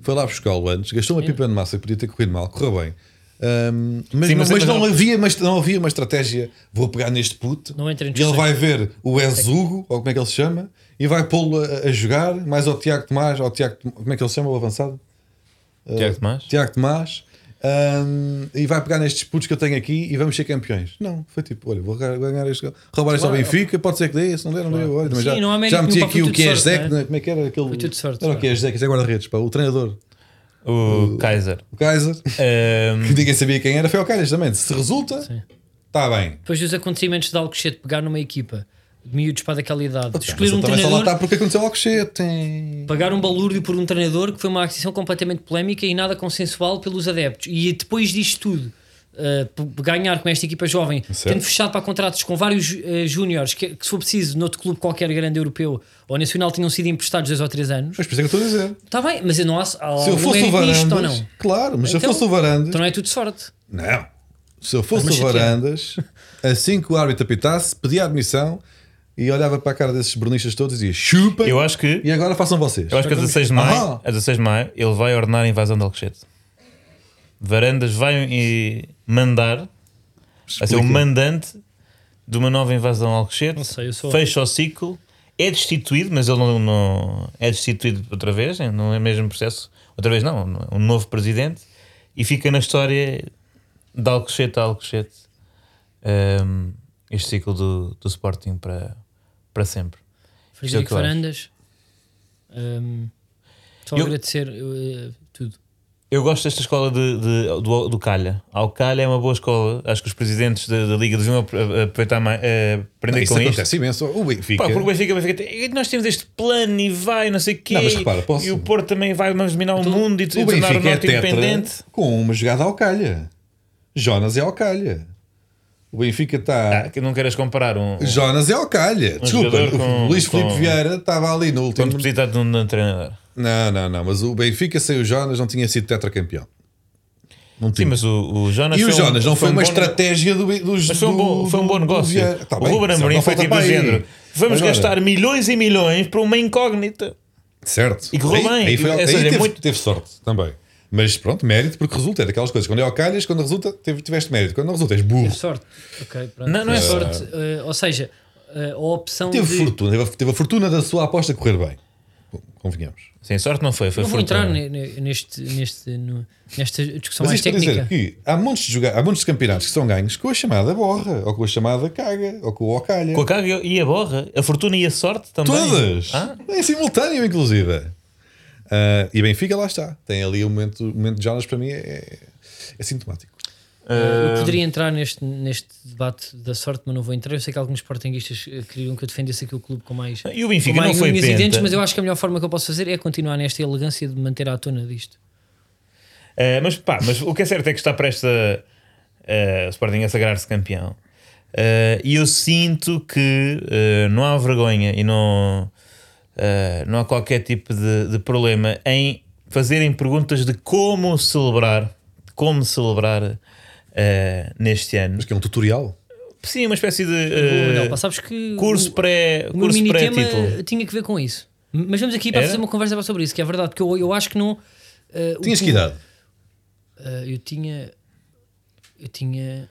Foi lá buscá-lo antes, gastou uma pipa de massa que podia ter corrido mal, correu bem. Ahm, mas
Sim,
não,
mas-
mas
mas
não,
não-
havia, mas não havia uma estratégia. Vou pegar neste puto
Não entra em
e ele vai ver o Ezugo, ou como é que ele se chama, e vai pô-lo a, a jogar, mais ao Tiago Tomás, ao Tiago, como é que ele se chama, o avançado?
Tiago Tomás?
Tiago Tomás. ahm, e vai pegar nestes putos que eu tenho aqui e vamos ser campeões. Não, foi tipo: olha, vou ganhar este, roubar este ao. Benfica, pode ser que dê, se não der, não deu. Olha, mas já,
não
já meti aqui o que é Zé,
não é?
como é que era aquele.
Foi tudo sorte,
Era o que é que é guarda-redes, o treinador,
O Kaiser.
o Kaiser,
Ahm,
que ninguém sabia quem era, foi ao Calhas também. Se resulta, está bem.
Depois dos acontecimentos de Alcochete pegar numa equipa de miúdos para daquela idade,
Mas
escolher um
só lá
treinador,
está porque aconteceu ao Tem...
pagar um balúrdio por um treinador que foi uma aquisição completamente polémica e nada consensual pelos adeptos. E depois disto tudo, uh, ganhar com esta equipa jovem,
Certo.
tendo fechado para contratos com vários uh, júniores que, que, se for preciso, noutro clube qualquer grande europeu ou nacional, tinham sido emprestados dois ou três anos.
Mas por isso é que eu estou a dizer.
Está bem, mas eu não há, há
Se eu fosse o
nisto ou
Varandas,
não.
claro, mas se
Então-
eu fosse o Varandas,
Então não é tudo sorte.
não. Se eu fosse
Mas
o. Varandas, assim que o árbitro apitasse, pedia admissão e olhava para a cara desses bernistas todos e dizia chupa
Eu acho que,
e agora façam vocês.
eu acho que a 16 de maio,
Ah.
a 16 de maio ele vai ordenar a invasão de Alcochete. Varandas vai e mandar, vai ser o mandante de uma nova invasão a Alcochete.
Sei, eu
Fecha o ciclo, é destituído, mas ele não, não- é destituído outra vez, hein? não é o mesmo processo. Outra vez não, é um novo presidente e fica na história de Alcochete a Alcochete um, este ciclo do, do Sporting para, para sempre. É
Frederico
eu acho.
Farandas. hum, só
Eu-
agradecer uh, tudo.
Eu gosto desta escola de, de- do, do Calha. Ao Calha é uma boa escola. Acho que os presidentes da, da Liga deviam apro- aproveitar mais, eh, aprender
Isso
com isto.
acontece imenso. O Benfica.
Pá, porque o Benfica, o Benfica tem- nós temos este plano e vai, não sei o quê.
Não, mas repara, posso-
E o Porto também vai vamos dominar o mundo e, e
o
tornar o
é
Norte
tetra
independente.
com uma jogada ao calha. Jonas é ao calha. O Benfica está.
Ah, que não queiras comparar um, um
Jonas é ao calha. Desculpa,
jogador com-
o Luís Filipe Vieira estava ali no último.
de um, de um treinador.
Não, não, não. Mas o Benfica sem o Jonas não tinha sido tetracampeão. Não
Sim,
tinha.
mas o, o Jonas
e o
foi um-
Jonas não foi,
um
uma
bom-
estratégia do, dos.
Mas foi um bom,
do-
foi um bom
do
negócio.
Tá
o Ruben Amorim
não
foi tipo do género. Vamos
Agora,
gastar milhões e milhões para uma incógnita.
Certo.
E correu bem.
Aí, foi, aí
seja,
teve,
muito-
teve sorte também. Mas pronto, mérito porque resulta. É daquelas coisas. Quando é ao calhas, quando resulta, tiveste mérito. Quando não resulta, és burro.
Teve sorte. Ok, pronto.
Não, não é
Teve sorte. uh, ou seja, uh, a opção
Teve
de.
fortuna. Teve, a- teve a fortuna da sua aposta correr bem. Convenhamos.
Sem sorte não foi. foi
Não vou
fortuna.
entrar ne- ne- neste, neste, no- nesta discussão
Mas
mais técnica.
dizer que há montes, de joga- há montes de campeonatos que são ganhos com a chamada borra, ou com a chamada caga, ou com o ocalha.
Com a caga e a borra, a fortuna e a sorte também.
Todas!
Ah?
Em simultâneo, inclusive. Ah, e Benfica lá está. Tem ali o momento, o momento de Jonas para mim é, é sintomático.
Uh, eu poderia entrar neste, neste debate da sorte, mas não vou entrar. Eu sei que alguns sportinguistas uh, queriam que eu defendesse aqui o clube com mais,
E o Benfica
mais
não foi penta.
dentes, mas eu acho que a melhor forma que eu posso fazer é continuar nesta elegância de manter à tona disto.
Eh, mas pá, mas o que é certo é que está prestes a, a- o Sporting a sagrar-se campeão. Eh, E eu sinto que eh, não há vergonha e não, eh, não há qualquer tipo de, de problema em fazerem perguntas de como celebrar, como celebrar eh, neste ano.
Mas que é um tutorial.
Sim, uma espécie de
Bom,
eh,
pá, sabes que
curso
o,
pré
o meu
curso
mini
pré
tema
título.
tinha que ver com isso. Mas vamos aqui para
Era?
fazer uma conversa sobre isso, que é verdade, porque eu, eu acho que não. uh, o
Tinhas que
clube-
idade?
Uh, eu tinha. Eu tinha.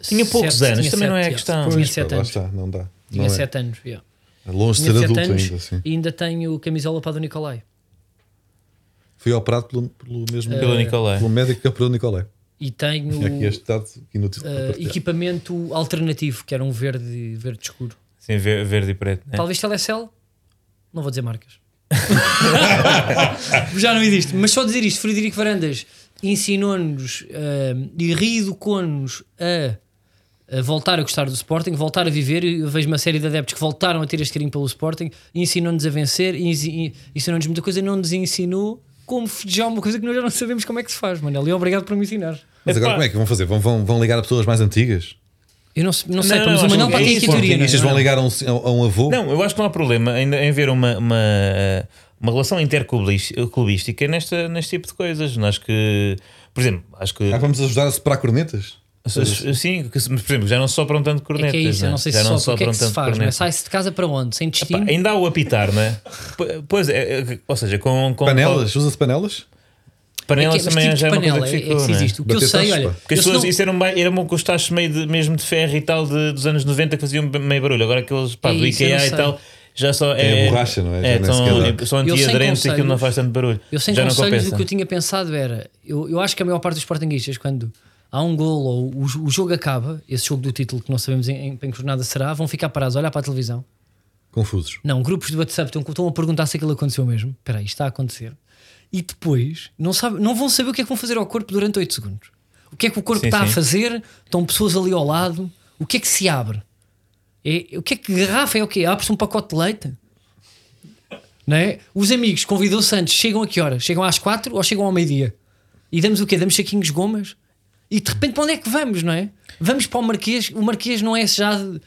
Tinha poucos
sete-
anos,
tinha
também não é a
sete,
questão.
Tinha
Pois, pá,
7
lá
anos.
está, não dá.
Tinha
Não é.
7 anos. yeah.
Longe de
Tinha
ser
7
adulto
anos
ainda. Assim.
e ainda tenho camisola para do Nicolai.
Fui operado pelo, pelo mesmo
Pelo Nicolai.
pelo médico que operou o Nicolai.
E tenho
aqui este dado
uh, equipamento alternativo, que era um verde, verde escuro.
Sim, ver- verde e preto. né?
Talvez Telecel. Não vou dizer marcas. Já não existe. Mas só dizer isto: Frederico Varandas ensinou-nos uh, e reeducou-nos a, a voltar a gostar do Sporting, voltar a viver. Eu vejo uma série de adeptos que voltaram a ter este carinho pelo Sporting, ensinou-nos a vencer, ensi- ensinou-nos muita coisa e não nos ensinou como festejar uma coisa que nós já não sabemos como é que se faz, Manel. E obrigado por me ensinar.
Mas agora
Epá.
como é que vão fazer? Vão, vão, vão ligar a pessoas mais antigas?
Eu não, não sei,
Não,
mas
não,
o Manel
acho
para
que
quem
é
é que a teoria, não é?
Vão ligar a um, a um avô?
Não, eu acho que não há problema em, em ver uma, uma, uma relação interclubística nesta, neste tipo de coisas. Acho que, por exemplo, acho que.
Ah, vamos ajudar a separar cornetas?
Sim, que, por exemplo, já não sopram tanto
É
cornetas.
que é isso, eu não sei se
já
é
sopram
se
tanto
faz, não é?
cornetas.
Sai-se de casa para onde? Sem destino?
ainda há o apitar, não é? Pois é, é, ou seja, com, com
Panelas? Usa-se panelas?
Panelas
É que-
também
tipo
já é
de
uma coisa
panela
que
é-
ficou.
é que
é?
existe. O que eu sei, olha.
Porque as pessoas,
não-
isso era, um, era um, com os tachos meio de, mesmo de ferro e tal de- dos anos 90 que faziam meio barulho. Agora aqueles pá,
É
do IKEA
não
e tal já só
É
é.
borracha, não é? Já
É,
nem
são, antiaderentes e aquilo não faz tanto barulho.
Eu sem
já não
conselhos, o que eu tinha pensado era: eu, eu acho que a maior parte dos sportinguistas, quando há um gol ou o, o jogo acaba, esse jogo do título que não sabemos em, em, em que jornada será, vão ficar parados a olhar para a televisão.
Confusos.
Não, grupos de WhatsApp estão, estão a perguntar se aquilo aconteceu mesmo. Espera aí, está a acontecer. E depois não, sabe, não vão saber o que é que vão fazer ao corpo durante 8 segundos. O que é que o corpo
Sim,
está a
sim.
fazer? Estão pessoas ali ao lado. O que é que se abre? É, o que é que garrafa é o quê? Abre-se um pacote de leite? Não é? Os amigos convidou-se antes, chegam a que hora? Chegam às 4 ou chegam ao meio-dia? E damos o quê? Damos saquinhos de gomas? E de repente para onde é que vamos, não é? Vamos para o Marquês. O Marquês não é já de.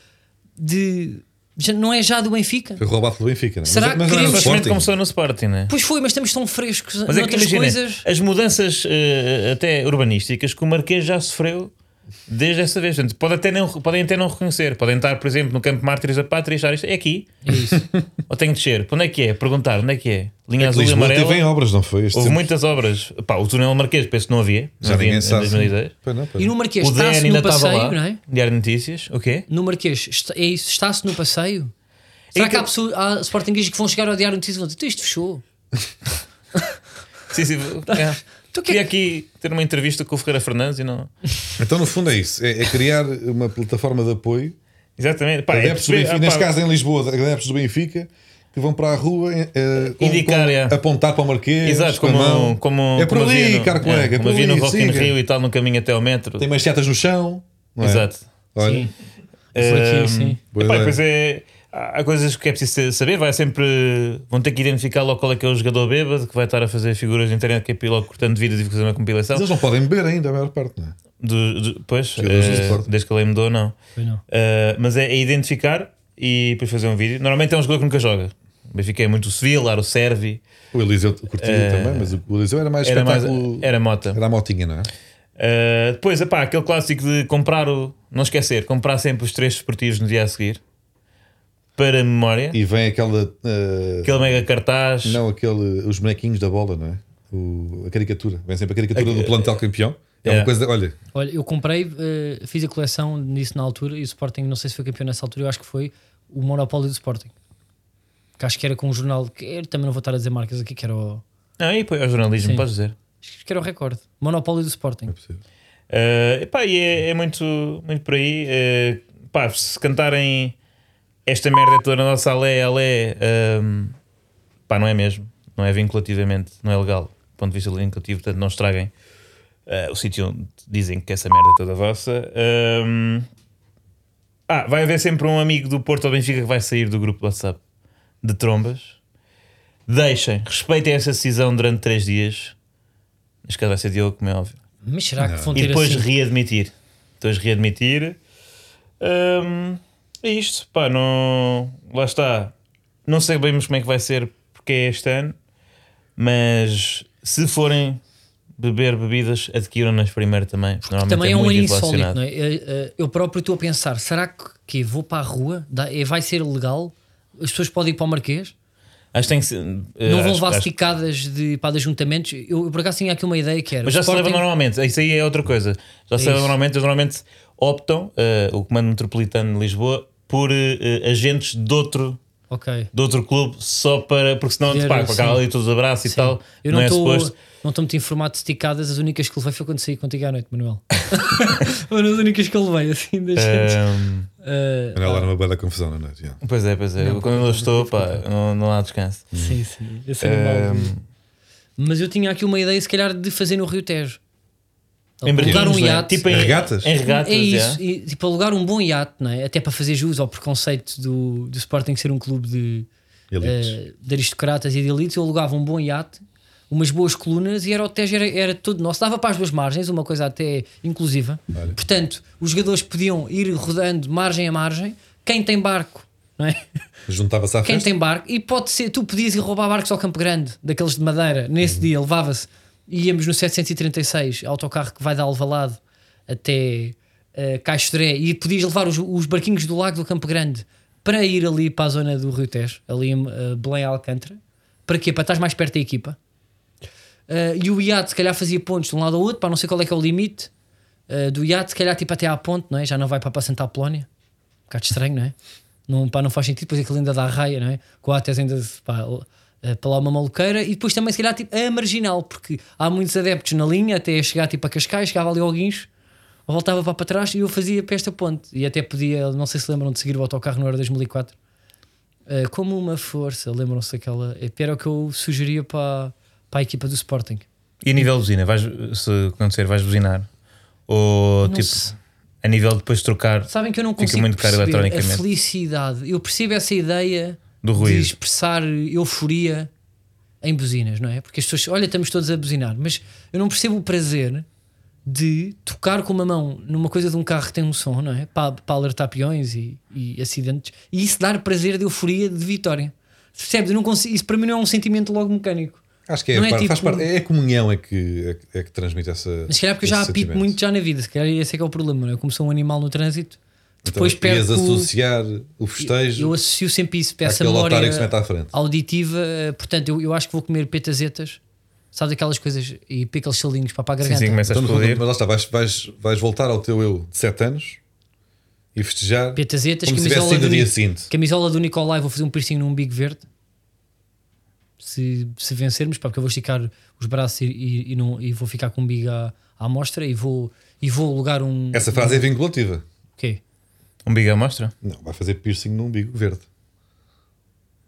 de- já não é já do Benfica?
Foi roubado pelo Benfica, não é?
Será que
mas, mas não no
queremos-
Supostamente
Sporting.
começou no Sporting, né?
Pois foi, mas estamos tão frescos
Mas é que imagina,
coisas.
as mudanças eh, até urbanísticas que o Marquês já sofreu desde essa vez. Portanto, pode até não, podem até não reconhecer. Podem estar, por exemplo, no Campo Mártires da Pátria e achar isto é aqui.
É isso.
Ou tenho de descer. Para onde é que é? Perguntar onde é que é? Linha azul e amarela.
teve em obras, não foi? Este
Houve
tempo.
muitas obras. Pá, o túnel Marquês, penso que não havia. Não
Já
havia
ninguém
em
sabe.
2010.
Pois não, pois
E
não.
no Marquês
O DN
está-se
ainda
no
estava
passeio,
lá.
não é?
Diário de Notícias. O quê?
No Marquês, está- é isso, está-se no passeio? Será
É
que há,
que-
pessoas, há Sportingistas que vão chegar ao Diário de Notícias e vão dizer: "Tu, isto fechou?
Sim, sim. É.
Tu que
Queria aqui ter uma entrevista com o Ferreira Fernandes e não.
Então, no fundo, é isso: é, é criar uma plataforma de apoio.
Exatamente. Pá, é
adeptos do
perceber-
Benfica,
ah,
neste caso em Lisboa, adeptos do Benfica, que vão para a rua eh, com-
Indicar,
com-
é.
apontar para o Marquês.
Exato,
com a
como,
mão.
como,
é por
como
ali, caro colega. É,
como
ali,
no Rock in. Rio e tal, no caminho até ao metro.
Tem manchetas no chão. não é?
Exato.
Olha,
Sim. Aqui,
Ahm,
sim.
Epá, depois é. Há coisas que é preciso saber, vai sempre. Vão ter que identificar logo qual é que é o jogador bêbado que vai estar a fazer figuras na internet que é logo cortando vídeos e fazer uma compilação.
mas eles não podem beber ainda, a maior parte, não é?
Do, do, pois, eh, desde que a lei mudou, não.
Não.
Uh, mas é, é identificar e depois fazer um vídeo. Normalmente é um jogador que nunca joga. O Benfica é muito o Sevillar, o Servi.
O Eliseu curtia
Eh,
também, mas o Eliseu era mais
Era, mais, era mota.
Era a motinha, não é?
Uh, depois, epá, aquele clássico de comprar o. Não esquecer, comprar sempre os três desportivos no dia a seguir para a memória.
E vem aquela. eh,
Aquele mega cartaz.
Não, aquele. Os bonequinhos da bola, não é? O- a caricatura. Vem sempre a caricatura
A-
do plantel campeão. É
É.
uma coisa. Olha,
Olha, eu comprei, eh, fiz a coleção nisso na altura e o Sporting, não sei se foi campeão nessa altura, eu acho que foi o Monopólio do Sporting. Que acho que era com um jornal, que eu também não vou estar a dizer marcas aqui, que era o,
Não, e depois é o jornalismo,
Sim.
podes dizer.
acho que era o recorde. Monopólio do Sporting.
é possível.
Uh, epá, e é, é muito, muito por aí. Uh, pá, se cantarem esta merda toda na nossa alé, alé, um, pá, não é mesmo. Não é vinculativamente, não é legal. Do ponto de vista vinculativo, portanto, não estraguem uh, o sítio onde dizem que essa merda é toda vossa. Um, ah, vai haver sempre um amigo do Porto ou Benfica que vai sair do grupo do WhatsApp de trombas. Deixem, respeitem essa decisão durante três dias. Neste caso vai ser Diogo, como é óbvio.
Mas será que vão
E
ter
depois
assim?
readmitir. Depois readmitir. Hum, é isto, pá, não. Lá está. Não sabemos como é que vai ser porque é este ano, mas se forem beber bebidas, adquiram-nas primeiro também. Normalmente
Também é um ano
muito
insólito, não é? Eh, Eu próprio estou a pensar, será que, vou para a rua? Eh, Vai ser legal? As pessoas podem ir para o Marquês?
Acho que tem que ser.
não
eh,
vão
acho-
levar
acho-
esticadas de, para de ajuntamentos? Eu, eu por acaso tinha aqui uma ideia que era.
Mas já se leva normalmente, isso aí é outra coisa. Já se
É
leva normalmente, eles normalmente optam, eh, o Comando Metropolitano de Lisboa, por eh, agentes de outro
Ok.
de outro clube só para. Porque senão,
Ver,
pá, com aquela ali todos os abraços e tal,
Eu
não,
não
é
estou
suposto.
não estou muito informado de esticadas, as únicas que levei foi quando saí contigo à noite, Manuel. Foram as únicas que eu levei, assim, da gente.
Ahm,
Eh,
Manuel era uma bela confusão na noite. já.
pois é, pois é.
Não,
Quando eu estou, pá, não, não há descanso.
sim, sim. O mal do-
Ahm,
Mas eu tinha aqui uma ideia, se calhar, de fazer no Rio Tejo.
Em
Alugar um iate.
Tipo em
Em regatas?
Em regatas,
é isso,
já.
e, tipo, alugar um bom iate, não é? até para fazer jus ao preconceito do, do Sporting ser um clube de, eh, de aristocratas e de elites. Eu alugava um bom iate, umas boas colunas e era o Tejo, era, era todo nosso. Dava para as duas margens, uma coisa até inclusiva.
Olha.
Portanto, os jogadores podiam ir rodando margem a margem. Quem tem barco, não é?
Juntava-se à
Quem
festa.
tem barco, e pode ser, tu podias ir roubar barcos ao Campo Grande, daqueles de madeira,
Uhum.
nesse dia levava-se, íamos no 736, autocarro que vai de Alvalade até uh, Caixodré, e podias levar os, os barquinhos do lago do Campo Grande para ir ali para a zona do Rio Tejo, ali em uh, Belém Alcântara. Para quê? Para estar mais perto da equipa. Uh, e o iate, se calhar, fazia pontos de um lado ao outro, para não sei qual é que é o limite uh, do iate, se calhar, tipo até à ponte, não é? Já não vai para para Santa Apolónia. Um bocado estranho, não é? Não, pá, não faz sentido, depois aquilo ainda dá raia, não é? Com a Ates ainda pá, para lá uma maluqueira e depois também, se calhar, tipo, a marginal, porque há muitos adeptos na linha até chegar tipo a Cascais, chegava ali ao Guincho, voltava para, para trás e eu fazia para esta ponte. E até podia, não sei se lembram de seguir o autocarro no ano 2004. Uh, como uma força, lembram-se daquela. Era o que eu sugeria para, para a equipa do Sporting.
E a nível de buzina, vais, se acontecer, vais buzinar? Ou
Não
tipo,
se-
a nível de depois trocar
Sabem que eu não
Fica
consigo
muito caro
a
eletronicamente.
felicidade. Eu percebo essa ideia
do
de
ruído?
expressar euforia em buzinas, não é? Porque as pessoas, olha, estamos todos a buzinar, mas eu não percebo o prazer de tocar com uma mão numa coisa de um carro que tem um som, não é? Para, para alertar peões e, e acidentes, e isso dar prazer de euforia de vitória. Percebes? Eu não consigo, isso para mim não é um sentimento logo mecânico.
Acho que é,
Não é tipo-
faz parte, é a comunhão é que, é, é que transmite essa.
Mas se calhar porque eu já apito muito já na vida, se calhar esse é que é o problema, não é? Como sou um animal no trânsito, depois
ias
perco.
associar o festejo
Eu associo sempre isso para essa
àquele
memória
otário que se mete à frente.
auditiva, eh, portanto, eu, eu acho que vou comer petazetas, sabes aquelas coisas, e pica aqueles salinhos para, para a
Sim,
garganta.
sim, começa a
Então,
explodir.
mas lá está, vais, vais, vais voltar ao teu eu de 7 anos e festejar
Petazetas,
como se
camisola
sido
do,
dia seguinte.
camisola do Nicolai, vou fazer um piercing num umbigo verde. Se, se vencermos, pá, porque eu vou esticar os braços e, e, e não, e vou ficar com o umbigo à, à mostra e vou, e vou alugar um.
Essa frase é vinculativa.
O quê?
Um big amostra?
Não, vai fazer piercing no umbigo verde.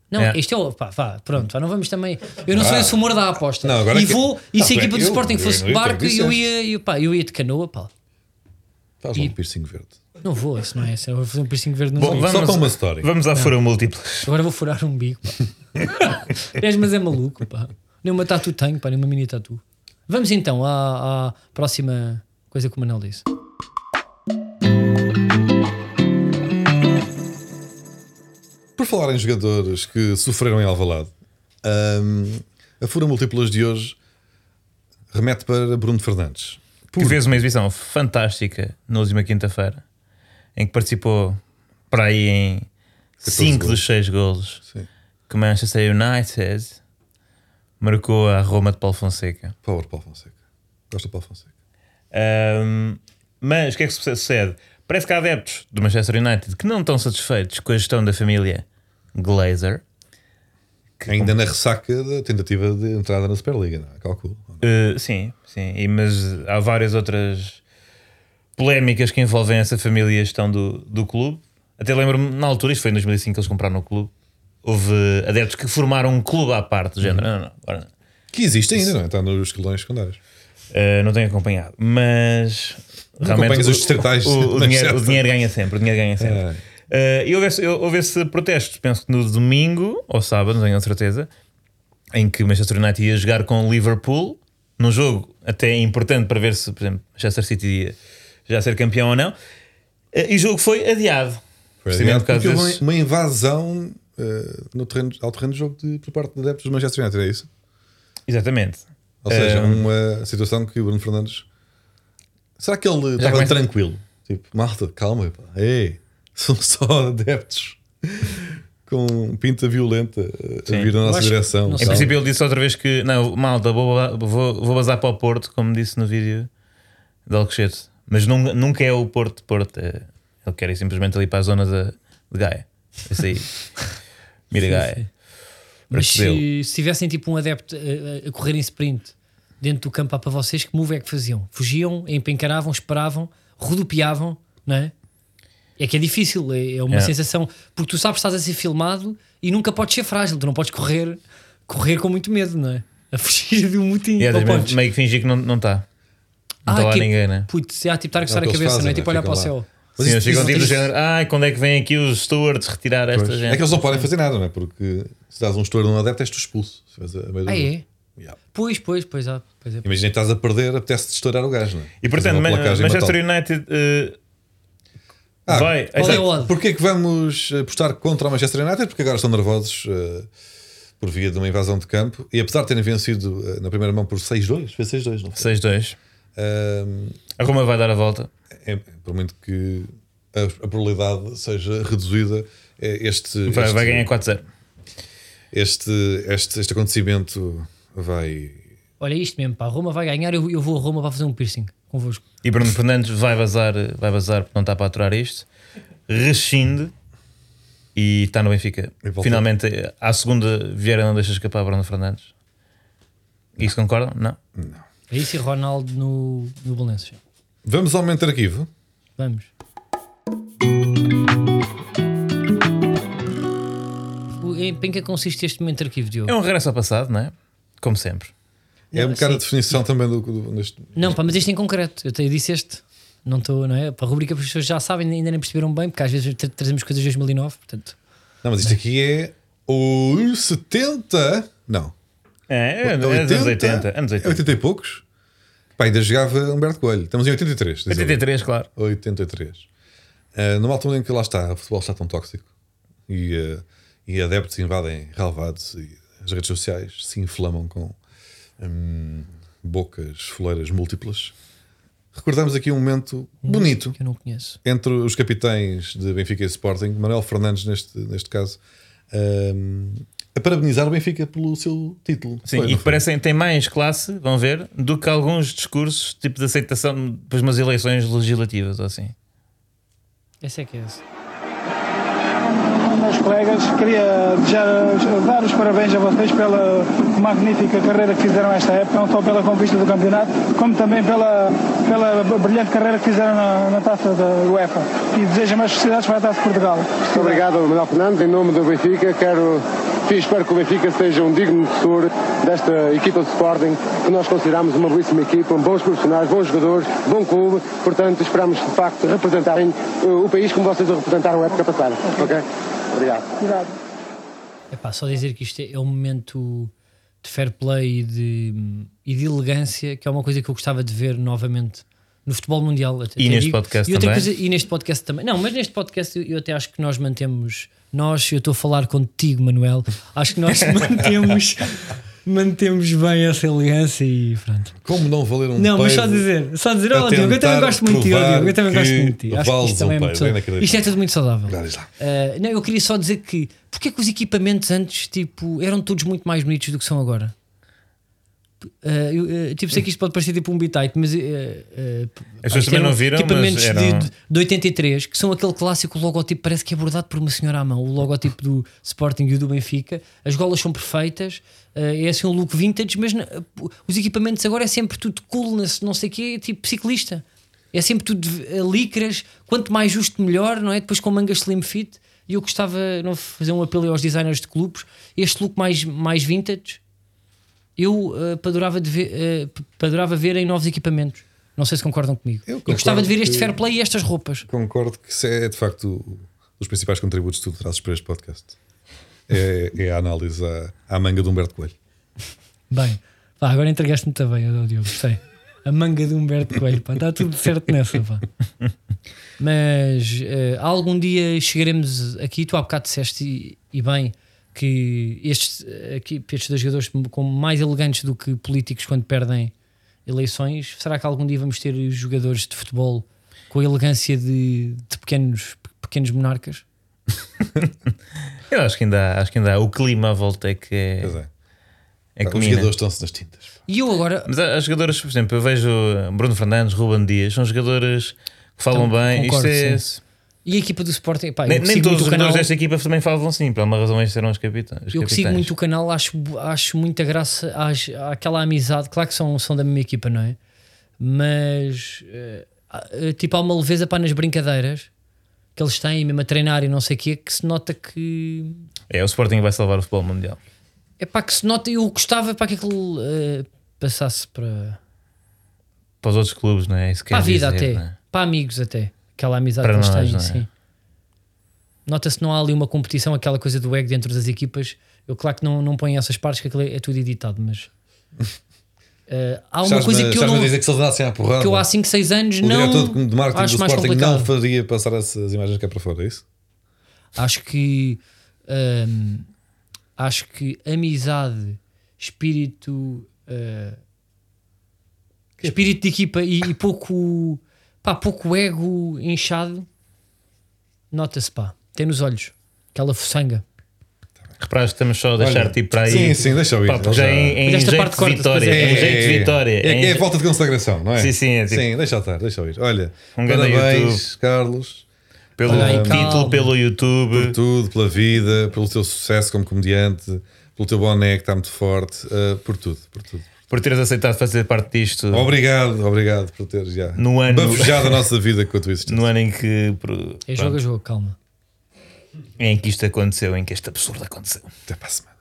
Não,
É.
este é o. Pá, vá, pronto, vá, não vamos também. Eu não sou
Ah.
esse humor da aposta.
Não, agora
e
que-
vou. E se a equipa do
eu-
Sporting
eu-
fosse de barco,
eu-
eu ia, eu, pá, eu ia de canoa, pá.
Faz
E-
um piercing verde.
Não vou, isso não é. isso, Eu vou fazer um piercing verde no
Bom,
umbigo.
Só para uma história.
Vamos à fura múltiplas.
Agora vou furar um bico, pá. Mas é maluco, pá. Nem uma tatu tenho, pá, nem uma mini tatu. Vamos então à, à próxima coisa que o Manel disse.
Por falar em jogadores que sofreram em Alvalade, hum, a fura múltiplas de hoje remete para Bruno Fernandes.
Que fez uma exibição fantástica na última quinta-feira, em que participou para aí em 5
golos.
dos 6 golos
Sim.
que Manchester United marcou a Roma de Paulo Fonseca.
Power Paulo Fonseca. Gosta de Paulo Fonseca.
Ahm, mas o que é que sucede? Parece que há adeptos do Manchester United que não estão satisfeitos com a gestão da família Glazer.
Ainda na ressaca da tentativa de entrada na Superliga, não é? Calculo.
Uh, sim, sim, e- mas há várias outras polémicas que envolvem essa família e a gestão do, do clube. Até lembro-me, na altura, isto foi em 2005 que eles compraram o clube. Houve adeptos que formaram um clube à parte, do género. Não, não, agora não.
Que existe ainda, não é? Está nos escalões secundários.
Uh, não tenho acompanhado, mas o-
os distritais
o, o, dinheiro, o dinheiro ganha sempre. O dinheiro ganha sempre.
É.
Uh, e houve houve esse protesto, penso que no domingo ou sábado, não tenho a certeza, em que o Manchester United ia jogar com o Liverpool, num jogo até importante para ver se, por exemplo, Manchester City ia já ser campeão ou não. Uh, E o jogo foi adiado.
Foi adiado porque houve
desses-
uma invasão eh, no terreno, ao terreno de jogo de, por parte de adeptos do Manchester United, é isso?
Exatamente.
Ou seja,
Um,
uma situação que o Bruno Fernandes. Será que ele estava
começa-
tranquilo? Tipo, malta, calma, pá. Ei, são só adeptos com pinta violenta a
Sim.
vir na nossa
acho-
direção.
Em princípio, ele disse outra vez que não, malta, vou, vou, vou bazar para o Porto, como disse no vídeo de Alcochete. Mas nun- nunca é o Porto de Porto. é- ele quer ir simplesmente ali para a zona de, de Gaia. Esse aí. Mira Gaia.
Mas se, se tivessem tipo um adepto a, a correr em sprint dentro do campo para vocês, que move é que faziam? Fugiam, empencaravam, esperavam, rodopiavam, não é? É que é difícil, é, é uma
É.
sensação, porque tu sabes que estás a ser filmado e nunca podes ser frágil, tu não podes correr, correr com muito medo, não é? A fugir de um motim.
Yeah,
não
tens
podes.
meio que fingir que não está. Não está tá lá
tipo,
ninguém, né?
Putz, é, tipo estar a coçar
É o
a
que
cabeça, não é?
fazem,
Tipo olhar para o
Ficam lá.
céu.
Mas
Sim, eles ficam tipo do género. Ai, quando é que vêm aqui os stewards retirar esta
Pois.
gente?
É que eles não podem fazer nada, não é? Porque se dás um estouro num adepto, és tu expulso. Se a meio
Ah, é?
Yeah.
Pois, pois, pois, ah, pois é.
Imagina que estás a perder, apetece-te estourar o gajo, não é?
E portanto, Man- Manchester. United eh,
Ah,
vai.
Qual é o odd?
Porquê que vamos apostar contra o Manchester United? Porque agora estão nervosos eh, por via de uma invasão de campo e apesar de terem vencido eh, na primeira mão por 6-2, foi 6-2, não foi?
6-2.
Ahm,
A Roma vai dar a volta.
é, por muito que a, a probabilidade seja reduzida, é este,
Vai,
este,
vai ganhar 4-0.
este, este, este acontecimento vai.
Olha isto mesmo, pá, a Roma vai ganhar, eu, eu vou a Roma para fazer um piercing convosco.
E Bruno Fernandes vai vazar, vai vazar porque não está para aturar isto. Rescinde e está no Benfica. Finalmente, à segunda, Vieira não deixa escapar Bruno Fernandes. Isso concordam? Não.
É isso e Ronaldo no, no Belenenses.
Vamos aumentar arquivo.
Vamos. Em em que consiste este momento de arquivo, Diogo?
É um regresso ao passado, não é? Como sempre.
É um
Não,
bocado a definição também do, do, deste.
Não, pá, mas este em concreto. Eu te disse este. Não estou, não é? Para a rubrica, as pessoas já sabem, ainda nem perceberam bem, porque às vezes tra- trazemos coisas de 2009. Portanto,
Não, mas isto aqui é o 70. Não.
É, é, é dos anos 80. Anos
É
80.
80 e poucos. Pá, ainda jogava Humberto Coelho. Estamos em 83. diz ele.
83, claro.
83. Uh, numa altura em que lá está, o futebol está tão tóxico e, uh, e adeptos invadem relevados e as redes sociais se inflamam com hum, bocas foleiras múltiplas. Recordamos aqui um momento bonito
Que eu não conheço.
entre os capitães de Benfica e Sporting, Manuel Fernandes, neste, neste caso, hum, a parabenizar o Benfica pelo seu título.
Sim,
Foi,
e que parecem tem mais classe, vão ver, do que alguns discursos tipo de aceitação depois de umas eleições legislativas ou assim.
Esse é que é esse.
Meus colegas, queria dar os parabéns a vocês pela magnífica carreira que fizeram esta época, não só pela conquista do campeonato, como também pela, pela brilhante carreira que fizeram na, na taça da UEFA. E desejo mais felicidades para a taça de Portugal.
Muito obrigado, Manuel Fernandes. Em nome do Benfica, quero e espero que o Benfica seja um digno defensor desta equipa de Sporting, que nós consideramos uma belíssima equipa, bons profissionais, bons jogadores, bom clube. Portanto, esperamos de facto representarem uh, o país como vocês o representaram a época passada. Ok? Obrigado.
Obrigado.
Epá, só dizer que isto é, é um momento de fair play e de, e de elegância, que é uma coisa que eu gostava de ver novamente no futebol mundial.
E neste podcast
e outra
também?
Coisa, e neste podcast também. Não, mas neste podcast eu, eu até acho que nós mantemos. Nós, eu estou a falar contigo, Manuel. Acho que nós mantemos, mantemos bem essa elegância e pronto.
Como não valer um
Não, mas só dizer, só dizer, oh, Diogo, eu também gosto muito de ti, oh, Diogo, eu também gosto muito de ti. Acho que isto também é
um
muito
peido, é
saudável. Isto é tudo muito saudável. Uh, não, eu queria só dizer que porque é que os equipamentos antes tipo, eram todos muito mais bonitos do que são agora? Uh, tipo, sei que isto pode parecer tipo um bitite, mas uh, uh,
As pessoas também
eram
não viram,
equipamentos
mas eram-
de, de 83 que são aquele clássico logotipo, parece que é bordado por uma senhora à mão. O logotipo do Sporting e o do Benfica, as golas são perfeitas, uh, é assim um look vintage, mas na- os equipamentos agora é sempre tudo coolness, não sei o quê, tipo ciclista. É sempre tudo licras, quanto mais justo, melhor, não é? Depois com mangas slim fit. E eu gostava não fazer um apelo aos designers de clubes, este look mais, mais vintage. Eu uh, adorava, de ver, uh, adorava ver em novos equipamentos. Não sei se concordam comigo.
Eu
Eu, gostava de ver este fair play e estas roupas.
Concordo que isso é de facto um dos principais contributos que tu trazes para este podcast. É, é a análise à, à manga de Humberto Coelho.
Bem, pá, agora entregaste-me também, ó Diogo. Sei. A manga de Humberto Coelho, pá, está tudo certo nessa, pá. Mas eh, algum dia chegaremos aqui. Tu há bocado disseste, e, e bem, que estes, aqui, estes dois jogadores como mais elegantes do que políticos quando perdem eleições. Será que algum dia vamos ter os jogadores de futebol com a elegância de, de pequenos, pequenos monarcas?
Eu acho que ainda há, acho que ainda há. O clima à volta é que é,
Pois é.
é
os jogadores estão-se nas tintas.
E eu agora.
Mas há jogadores, por exemplo, eu vejo Bruno Fernandes, Ruben Dias, são jogadores que falam
Então,
bem.
concordo,
Isto é.
sim. E a equipa do Sporting, pá,
Nem, nem todos os
canal.
desta equipa também falam assim, por uma razão eles serão os capitães. os
Eu que sigo muito o canal, acho, acho muita graça às, àquela amizade. Claro que são, são da mesma equipa, não é? Mas eh, tipo, há uma leveza para nas brincadeiras que eles têm, mesmo a treinar e não sei o quê, que se nota que
É, o Sporting vai salvar o futebol mundial.
é pá, que se nota. Eu gostava para que aquilo eh, passasse para,
Para os outros clubes, não é? Isso
para a
quer
vida
dizer,
até,
é?
para amigos até. Aquela amizade
Para
que eles
nós,
têm,
não é?
sim. Nota-se que não há ali uma competição, aquela coisa do ego dentro das equipas. Eu, claro que não, não ponho essas partes, que aquilo é, é tudo editado, mas eh, há uma coisa que eu não.
dizer que se eles à porrada,
que eu há 5, 6 anos
o
não
diretor de marketing
acho
do
mais
Sporting
complicado.
não faria passar essas imagens cá para fora, é isso?
Acho que hum, acho que amizade, espírito, uh, espírito de equipa e, e pouco pá, pouco ego inchado, nota-se pá, tem nos olhos aquela fuçanga.
Reparaste, estamos só a deixar tipo para aí.
Sim, sim, deixa eu ir.
Pá, já
já-
em, em
Mas esta
jeito
parte
de vitória.
é.
Em jeito de vitória.
É,
em-
é a volta de consagração, não é?
Sim, sim, é tipo-
Sim, deixa eu estar, deixa eu ir. Olha,
Um grande
parabéns, Carlos,
Pelo título,
calma.
pelo YouTube.
por tudo, pela vida, pelo teu sucesso como comediante, pelo teu boné que está muito forte, uh, por tudo, por tudo.
Por teres aceitado fazer parte disto
Obrigado, obrigado por teres já
No ano-
bafejado a nossa vida com a tua existência.
no ano em que, pro-
É
pronto,
jogo a jogo, calma.
em que isto aconteceu, em que este absurdo aconteceu.
Até para a semana.